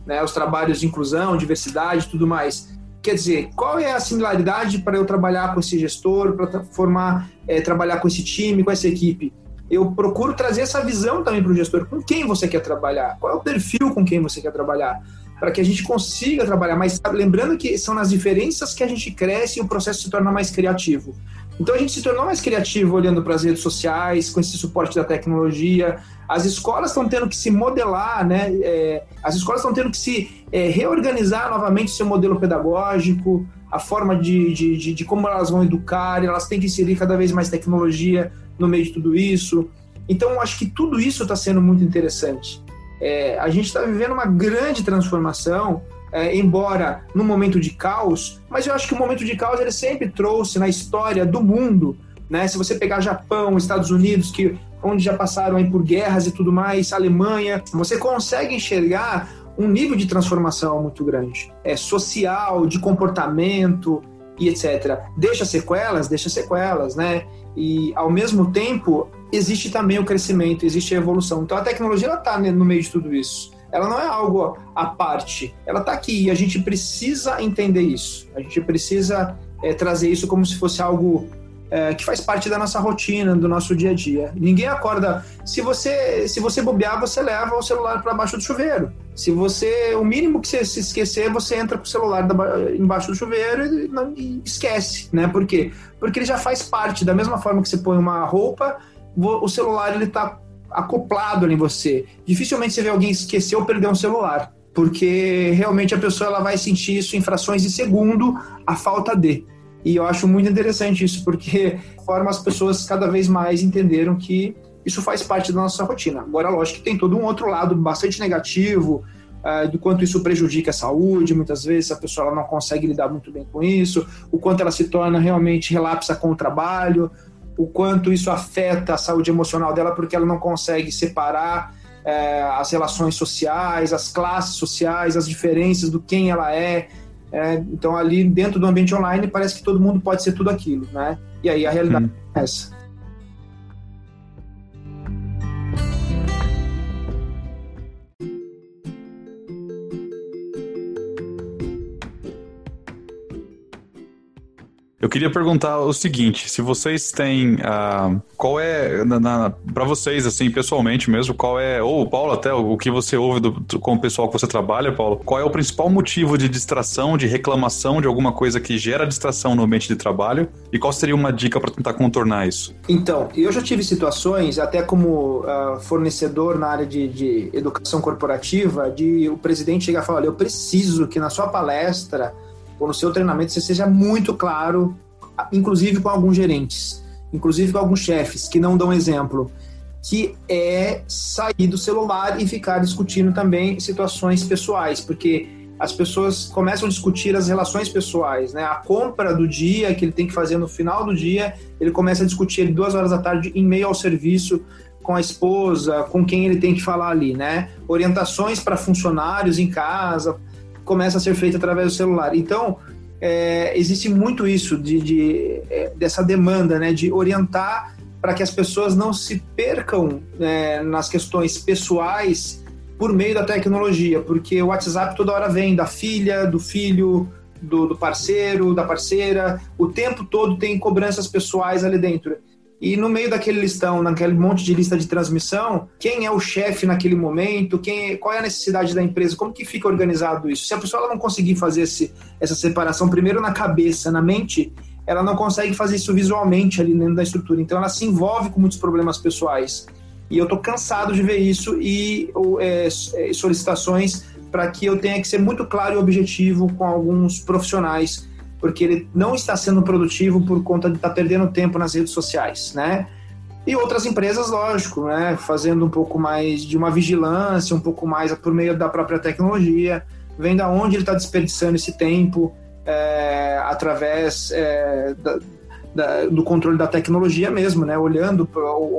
né? Os trabalhos de inclusão, diversidade, tudo mais. Quer dizer, qual é a similaridade para eu trabalhar com esse gestor, para formar, é, trabalhar com esse time, com essa equipe? Eu procuro trazer essa visão também para o gestor. Com quem você quer trabalhar? Qual é o perfil com quem você quer trabalhar? Para que a gente consiga trabalhar. Mas lembrando que são nas diferenças que a gente cresce e o processo se torna mais criativo. Então a gente se tornou mais criativo olhando para as redes sociais, com esse suporte da tecnologia. As escolas estão tendo que se modelar, né? É, as escolas estão tendo que se é, reorganizar novamente seu modelo pedagógico, a forma de, de, de, de como elas vão educar, elas têm que inserir cada vez mais tecnologia no meio de tudo isso. Então, acho que tudo isso está sendo muito interessante. É, a gente está vivendo uma grande transformação, é, embora num momento de caos, mas eu acho que o momento de caos ele sempre trouxe na história do mundo, né? Se você pegar Japão, Estados Unidos, que onde já passaram aí por guerras e tudo mais, Alemanha, você consegue enxergar um nível de transformação muito grande, é social, de comportamento e etc. Deixa sequelas, deixa sequelas, né? E ao mesmo tempo existe também o crescimento, existe a evolução. Então a tecnologia está no meio de tudo isso. Ela não é algo à parte, ela está aqui e a gente precisa entender isso. A gente precisa é, trazer isso como se fosse algo é, que faz parte da nossa rotina, do nosso dia a dia. Ninguém acorda. Se você se você bobear, você leva o celular para baixo do chuveiro. Se você o mínimo que você se esquecer, você entra com o celular embaixo do chuveiro e, não, e esquece, né? Por quê? Porque ele já faz parte da mesma forma que você põe uma roupa o celular ele está acoplado em você. Dificilmente você vê alguém esquecer ou perder um celular, porque realmente a pessoa ela vai sentir isso em frações de segundo a falta de. E eu acho muito interessante isso, porque forma as pessoas cada vez mais entenderam que isso faz parte da nossa rotina. Agora, lógico que tem todo um outro lado bastante negativo, uh, do quanto isso prejudica a saúde, muitas vezes a pessoa não consegue lidar muito bem com isso, o quanto ela se torna realmente relapsa com o trabalho, o quanto isso afeta a saúde emocional dela, porque ela não consegue separar é, as relações sociais, as classes sociais, as diferenças do quem ela é. É. Então, ali dentro do ambiente online, parece que todo mundo pode ser tudo aquilo, né? E aí a realidade hum. é essa. Eu queria perguntar o seguinte: se vocês têm. Uh, qual é. para vocês, assim, pessoalmente mesmo, qual é. Ou, Paulo, até o que você ouve do, do, com o pessoal que você trabalha, Paulo, qual é o principal motivo de distração, de reclamação de alguma coisa que gera distração no ambiente de trabalho? E qual seria uma dica para tentar contornar isso? Então, eu já tive situações, até como uh, fornecedor na área de, de educação corporativa, de o presidente chegar e falar: olha, eu preciso que na sua palestra ou no seu treinamento você seja muito claro, inclusive com alguns gerentes, inclusive com alguns chefes que não dão exemplo, que é sair do celular e ficar discutindo também situações pessoais, porque as pessoas começam a discutir as relações pessoais, né? A compra do dia que ele tem que fazer no final do dia, ele começa a discutir ele duas horas da tarde em meio ao serviço com a esposa, com quem ele tem que falar ali, né? Orientações para funcionários em casa, começa a ser feita através do celular. Então, é, existe muito isso de, de é, dessa demanda, né, de orientar para que as pessoas não se percam é, nas questões pessoais por meio da tecnologia, porque o WhatsApp toda hora vem da filha, do filho, do, do parceiro, da parceira, o tempo todo tem cobranças pessoais ali dentro. E no meio daquele listão, naquele monte de lista de transmissão, quem é o chefe naquele momento, quem, é, qual é a necessidade da empresa, como que fica organizado isso? Se a pessoa não conseguir fazer esse, essa separação primeiro na cabeça, na mente, ela não consegue fazer isso visualmente ali dentro da estrutura. Então ela se envolve com muitos problemas pessoais. E eu estou cansado de ver isso e é, é, solicitações para que eu tenha que ser muito claro e objetivo com alguns profissionais porque ele não está sendo produtivo por conta de estar tá perdendo tempo nas redes sociais, né? E outras empresas, lógico, né, fazendo um pouco mais de uma vigilância, um pouco mais por meio da própria tecnologia, vendo aonde ele está desperdiçando esse tempo é, através é, da, da, do controle da tecnologia mesmo, né, olhando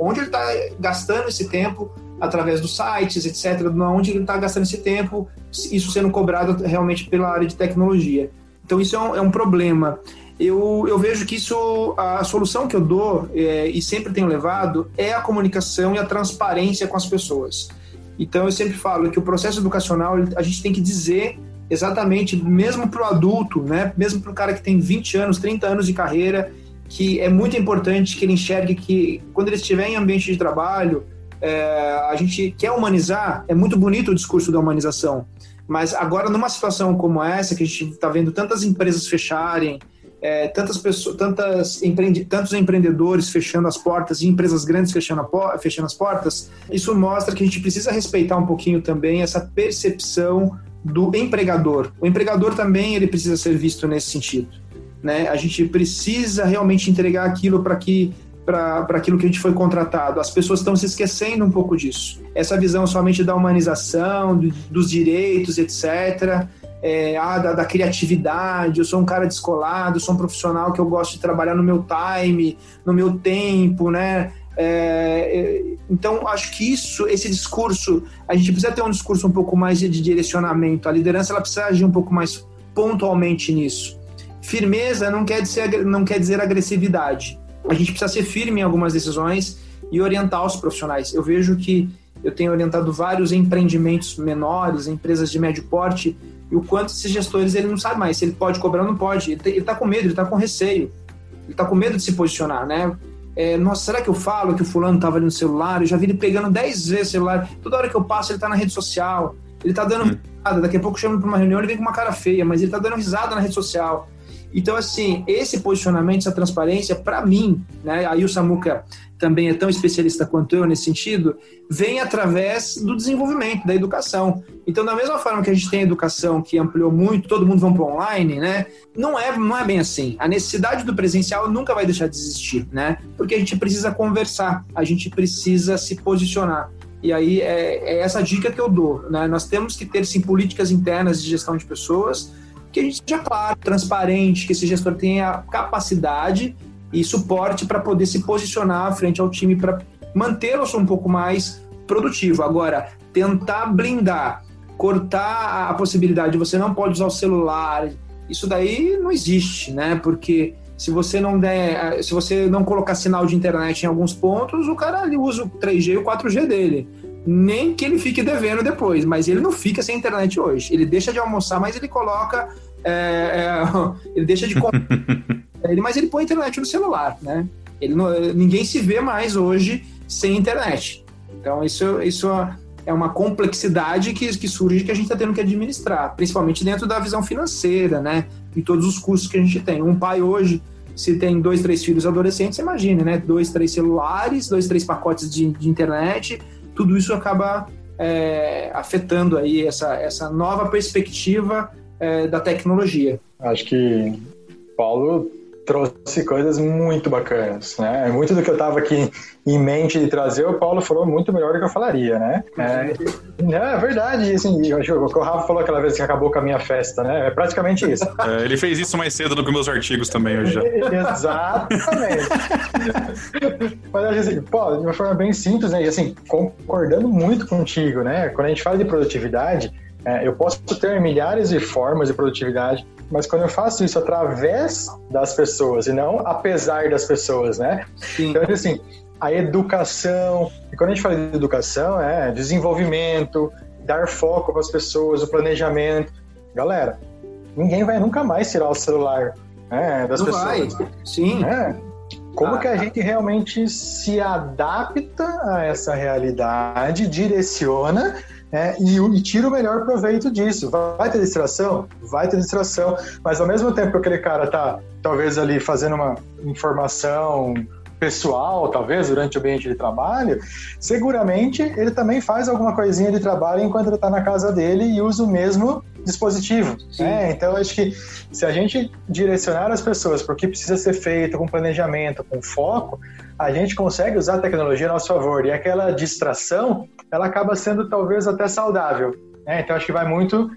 onde ele está gastando esse tempo através dos sites, etc., onde ele está gastando esse tempo, isso sendo cobrado realmente pela área de tecnologia. Então isso é um, é um problema eu, eu vejo que isso, a solução que eu dou é, e sempre tenho levado é a comunicação e a transparência com as pessoas. Então eu sempre falo que o processo educacional a gente tem que dizer exatamente, mesmo para o adulto, né, mesmo para o cara que tem 20 anos, 30 anos de carreira, que é muito importante que ele enxergue que quando ele estiver em ambiente de trabalho, é, a gente quer humanizar, é muito bonito o discurso da humanização, mas agora numa situação como essa, que a gente está vendo tantas empresas fecharem, é, tantas pessoas, tantas empreende, tantos empreendedores fechando as portas e empresas grandes fechando, fechando as portas, isso mostra que a gente precisa respeitar um pouquinho também essa percepção do empregador. O empregador também ele precisa ser visto nesse sentido. Né? A gente precisa realmente entregar aquilo para que para aquilo que a gente foi contratado. As pessoas estão se esquecendo um pouco disso. Essa visão somente da humanização, do, dos direitos, etc é, ah, da, da, criatividade, eu sou um cara descolado, sou um profissional que eu gosto de trabalhar no meu time, no meu tempo, né? É, é, então, acho que isso, esse discurso, a gente precisa ter um discurso um pouco mais de direcionamento. A liderança ela precisa agir um pouco mais pontualmente nisso. Firmeza não quer dizer, não quer dizer agressividade. A gente precisa ser firme em algumas decisões e orientar os profissionais. Eu vejo que eu tenho orientado vários empreendimentos menores, empresas de médio porte, e o quanto esses gestores ele não sabe mais se ele pode cobrar ou não pode. Ele está com medo, ele está com receio, ele está com medo de se posicionar, né? É, nossa, será que eu falo que o fulano estava ali no celular? Eu já vi ele pegando 10 vezes o celular. Toda hora que eu passo, ele está na rede social. Ele está dando hum. risada. Daqui a pouco chama para uma reunião, ele vem com uma cara feia, mas ele está dando risada na rede social. Então, assim, esse posicionamento, essa transparência, para mim, né, aí o Samuca também é tão especialista quanto eu nesse sentido, vem através do desenvolvimento, da educação. Então, da mesma forma que a gente tem a educação que ampliou muito, todo mundo vão para online, né? Não é, não é bem assim. A necessidade do presencial nunca vai deixar de existir, né? Porque a gente precisa conversar, a gente precisa se posicionar. E aí é, é essa dica que eu dou, né? Nós temos que ter sim políticas internas de gestão de pessoas, que a gente seja claro, transparente, que esse gestor tenha capacidade e suporte para poder se posicionar frente ao time para mantê-lo um pouco mais produtivo. Agora, tentar blindar, cortar a possibilidade de você não pode usar o celular, isso daí não existe, né? Porque se você não der, se você não colocar sinal de internet em alguns pontos, o cara ele usa o 3G e o 4G dele. Nem que ele fique devendo depois, mas ele não fica sem internet hoje. Ele deixa de almoçar, mas ele coloca é, é, ele deixa de ele, mas ele põe internet no celular, né? Ele não, ninguém se vê mais hoje sem internet. Então isso, isso é uma complexidade que, que surge que a gente está tendo que administrar, principalmente dentro da visão financeira, né? E todos os custos que a gente tem. Um pai hoje, se tem dois, três filhos adolescentes, imagine, né? Dois, três celulares, dois, três pacotes de, de internet, tudo isso acaba é, afetando aí essa, essa nova perspectiva é, da tecnologia. Acho que Paulo trouxe coisas muito bacanas, né? Muito do que eu estava aqui em mente de trazer, o Paulo falou muito melhor do que eu falaria, né? É, é verdade, assim, o que o Rafa falou aquela vez que acabou com a minha festa, né? É praticamente isso. É, ele fez isso mais cedo do que meus artigos também hoje. Exatamente. Mas assim, pô, de uma forma bem simples, né? E assim, concordando muito contigo, né? Quando a gente fala de produtividade, é, eu posso ter milhares de formas de produtividade, mas quando eu faço isso através das pessoas e não apesar das pessoas, né? Sim. Então, assim, a educação, e quando a gente fala de educação, é desenvolvimento, dar foco para as pessoas, o planejamento. Galera, ninguém vai nunca mais tirar o celular né, das não pessoas. Vai. Sim. É. Como ah, que a gente realmente se adapta a essa realidade, direciona é, e, e, tira o melhor proveito disso. Vai ter distração? Vai ter distração, mas ao mesmo tempo que aquele cara tá talvez ali fazendo uma informação pessoal, talvez, durante o ambiente de trabalho, seguramente ele também faz alguma coisinha de trabalho enquanto ele está na casa dele e usa o mesmo dispositivo. Né? Então, acho que se a gente direcionar as pessoas para o que precisa ser feito com planejamento, com foco, a gente consegue usar a tecnologia a nosso favor. E aquela distração, ela acaba sendo talvez até saudável. Né? Então, acho que vai muito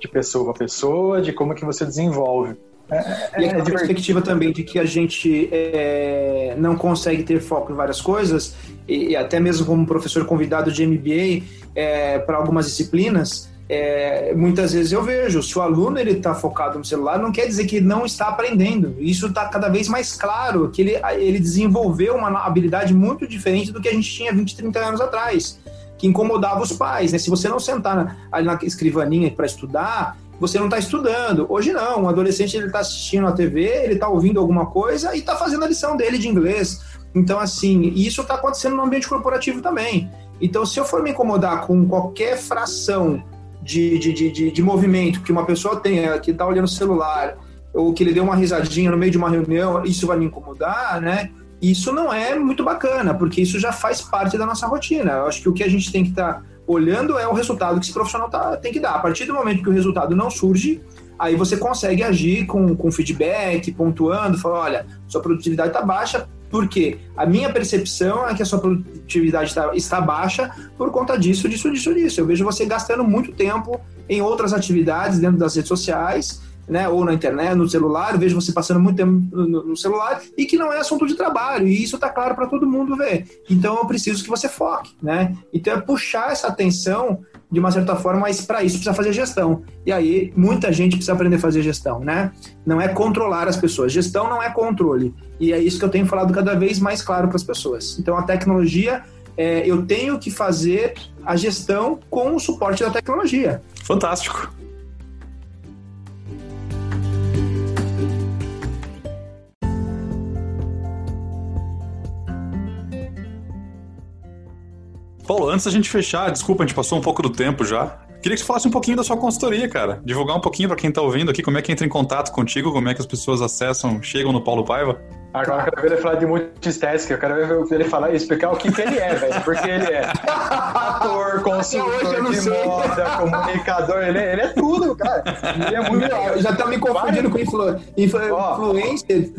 de pessoa a pessoa, de como que você desenvolve. É, e a é perspectiva também de que a gente é, não consegue ter foco em várias coisas, e, e até mesmo como professor convidado de MBA é, para algumas disciplinas, é, muitas vezes eu vejo, se o aluno ele está focado no celular, não quer dizer que não está aprendendo. Isso está cada vez mais claro, que ele, ele desenvolveu uma habilidade muito diferente do que a gente tinha 20, 30 anos atrás, que incomodava os pais. Né? Se você não sentar na, ali na escrivaninha para estudar, você não está estudando. Hoje não, um adolescente ele está assistindo a TV, ele está ouvindo alguma coisa e está fazendo a lição dele de inglês. Então, assim, isso está acontecendo no ambiente corporativo também. Então, se eu for me incomodar com qualquer fração de, de, de, de movimento que uma pessoa tenha, que está olhando o celular, ou que ele deu uma risadinha no meio de uma reunião, isso vai me incomodar, né? Isso não é muito bacana, porque isso já faz parte da nossa rotina. Eu acho que o que a gente tem que estar tá olhando é o resultado que esse profissional tá, tem que dar. A partir do momento que o resultado não surge, aí você consegue agir com, com feedback, pontuando, falar, olha, sua produtividade está baixa, porque a minha percepção é que a sua produtividade está, está baixa por conta disso, disso, disso, disso. Eu vejo você gastando muito tempo em outras atividades dentro das redes sociais, né, ou na internet, no celular, vejo você passando muito tempo no, no celular e que não é assunto de trabalho, e isso está claro para todo mundo ver. Então eu preciso que você foque, né? Então é puxar essa atenção de uma certa forma, mas para isso precisa fazer gestão. E aí muita gente precisa aprender a fazer gestão, né? Não é controlar as pessoas. Gestão não é controle. E é isso que eu tenho falado cada vez mais claro para as pessoas. Então a tecnologia é, eu tenho que fazer a gestão com o suporte da tecnologia. Fantástico. Paulo, antes da gente fechar, desculpa, a gente passou um pouco do tempo já. Queria que você falasse um pouquinho da sua consultoria, cara. Divulgar um pouquinho para quem está ouvindo aqui, como é que entra em contato contigo, como é que as pessoas acessam, chegam no Paulo Paiva. Agora eu quero ver ele falar de multiestética, eu quero ver ele falar, explicar o que, que ele é, velho. Porque ele é ator, consultor de sei. moda, comunicador, ele é, ele é tudo, cara. Ele é muito. Já tá me confundindo com influ, influ, influencer.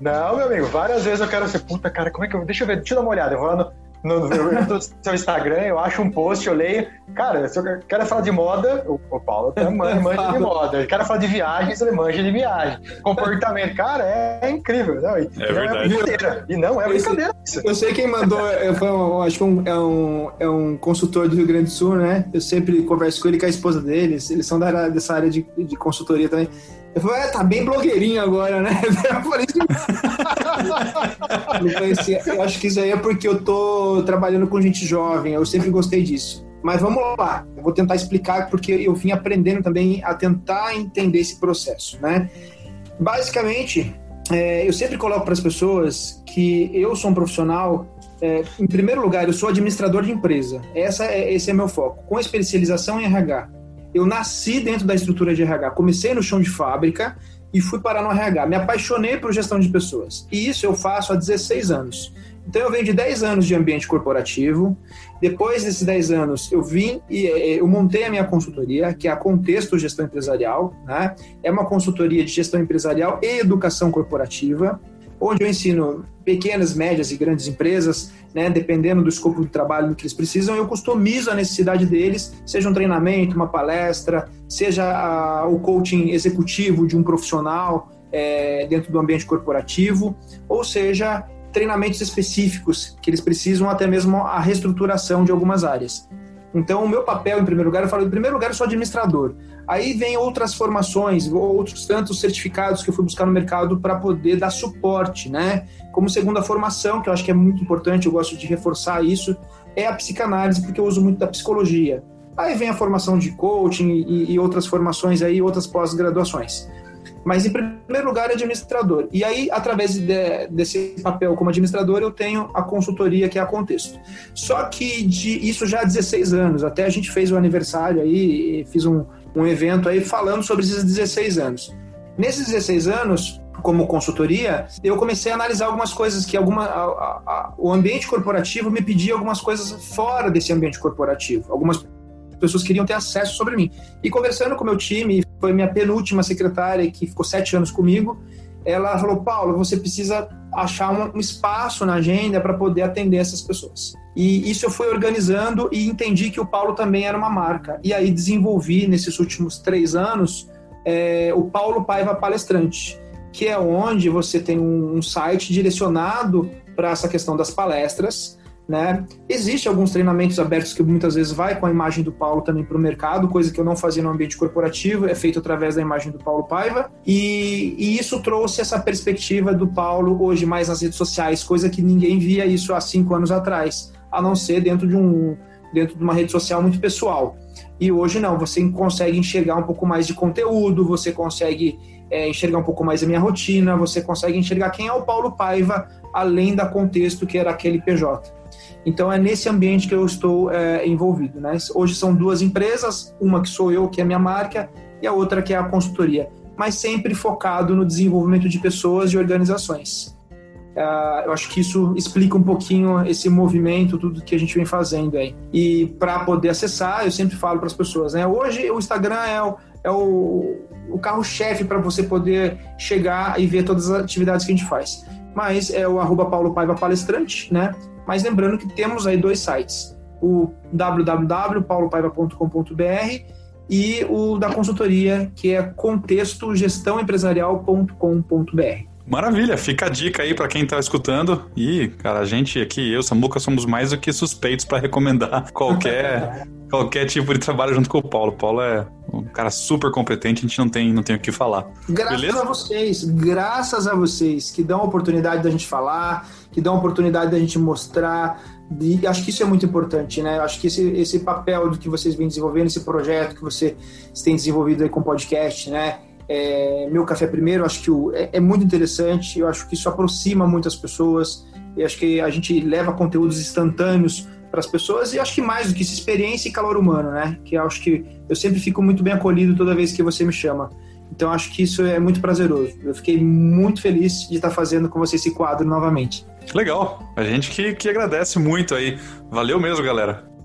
Não, meu amigo, várias vezes eu quero ser, puta, cara, como é que eu. Deixa eu ver, deixa eu dar uma olhada. Eu vou lá no no, no seu Instagram, eu acho um post, eu leio. Cara, se eu quero falar de moda, o, o Paulo até manja de moda. Eu quero falar de viagens, ele manja de viagem. Comportamento, cara, é, é incrível. Não, é verdade. É e não é brincadeira isso. Eu sei quem mandou, foi um, acho que um, é, um, é um consultor do Rio Grande do Sul, né? Eu sempre converso com ele com a esposa deles, eles são da, dessa área de, de consultoria também. Eu falei, é, tá bem blogueirinho agora, né? Eu falei, eu acho que isso aí é porque eu tô trabalhando com gente jovem, eu sempre gostei disso. Mas vamos lá, eu vou tentar explicar porque eu vim aprendendo também a tentar entender esse processo, né? Basicamente, é, eu sempre coloco para as pessoas que eu sou um profissional. É, em primeiro lugar, eu sou administrador de empresa. Essa é, esse é meu foco, com especialização em RH eu nasci dentro da estrutura de RH. Comecei no chão de fábrica e fui parar no RH. Me apaixonei por gestão de pessoas. E isso eu faço há 16 anos. Então eu venho de 10 anos de ambiente corporativo. Depois desses 10 anos, eu vim e eh, eu montei a minha consultoria, que é a Contexto Gestão Empresarial. Né? É uma consultoria de gestão empresarial e educação corporativa onde eu ensino pequenas, médias e grandes empresas, né, dependendo do escopo de trabalho que eles precisam, eu customizo a necessidade deles, seja um treinamento, uma palestra, seja a, o coaching executivo de um profissional é, dentro do ambiente corporativo, ou seja, treinamentos específicos que eles precisam, até mesmo a reestruturação de algumas áreas. Então, o meu papel, em primeiro lugar, eu falo, em primeiro lugar, eu sou administrador. Aí vem outras formações, outros tantos certificados que eu fui buscar no mercado para poder dar suporte, né? Como segunda formação, que eu acho que é muito importante, eu gosto de reforçar isso, é a psicanálise, porque eu uso muito da psicologia. Aí vem a formação de coaching e, e outras formações aí, outras pós-graduações mas em primeiro lugar administrador. E aí, através de, desse papel como administrador, eu tenho a consultoria que é a Contexto. Só que de isso já há 16 anos, até a gente fez o aniversário aí, fiz um, um evento aí falando sobre esses 16 anos. Nesses 16 anos, como consultoria, eu comecei a analisar algumas coisas que alguma, a, a, a, o ambiente corporativo me pedia algumas coisas fora desse ambiente corporativo, algumas pessoas queriam ter acesso sobre mim. E conversando com meu time, foi minha penúltima secretária, que ficou sete anos comigo, ela falou, Paulo, você precisa achar um, espaço na agenda para poder atender essas pessoas. E isso eu fui organizando e entendi que o Paulo também era uma marca. E aí desenvolvi, nesses últimos três anos, é, o Paulo Paiva Palestrante, que é onde você tem um site direcionado para essa questão das palestras, né? Existe alguns treinamentos abertos que muitas vezes vai com a imagem do Paulo também para o mercado, coisa que eu não fazia no ambiente corporativo, é feito através da imagem do Paulo Paiva, e, e, isso trouxe essa perspectiva do Paulo hoje mais nas redes sociais, coisa que ninguém via isso há cinco anos atrás, a não ser dentro de um dentro de uma rede social muito pessoal. E hoje não, você consegue enxergar um pouco mais de conteúdo, você consegue é, enxergar um pouco mais a minha rotina, você consegue enxergar quem é o Paulo Paiva, além da contexto que era aquele PJ. Então é nesse ambiente que eu estou é, envolvido. Né? Hoje são duas empresas, uma que sou eu, que é minha marca, e a outra que é a consultoria, mas sempre focado no desenvolvimento de pessoas e organizações. Uh, eu acho que isso explica um pouquinho esse movimento, tudo que a gente vem fazendo aí. E para poder acessar, eu sempre falo para as pessoas, né? Hoje o Instagram é o, é o, o carro-chefe para você poder chegar e ver todas as atividades que a gente faz. Mas é o arroba Paulo Paiva Palestrante, né? Mas lembrando que temos aí dois sites, o www.paulopaiva.com.br e o da consultoria, que é contextogestãoempresarial.com.br. Maravilha, fica a dica aí para quem está escutando. E, cara, a gente aqui, eu, Samuca, somos mais do que suspeitos para recomendar qualquer qualquer tipo de trabalho junto com o Paulo. O Paulo é um cara super competente, a gente não tem, não tem o que falar. Graças Beleza? a vocês, graças a vocês que dão a oportunidade da gente falar, que dão a oportunidade da gente mostrar. E acho que isso é muito importante, né? Acho que esse, esse papel do que vocês vêm desenvolvendo, esse projeto que você tem desenvolvido aí com o podcast, né? É, Meu Café Primeiro, acho que o, é, é, muito interessante, eu acho que isso aproxima muitas pessoas, e acho que a gente leva conteúdos instantâneos para as pessoas, e acho que mais do que isso, experiência e calor humano, né? Que acho que eu sempre fico muito bem acolhido toda vez que você me chama. Então acho que isso é muito prazeroso. Eu fiquei muito feliz de estar fazendo com você esse quadro novamente. Legal, a gente que, que agradece muito aí. Valeu mesmo, galera.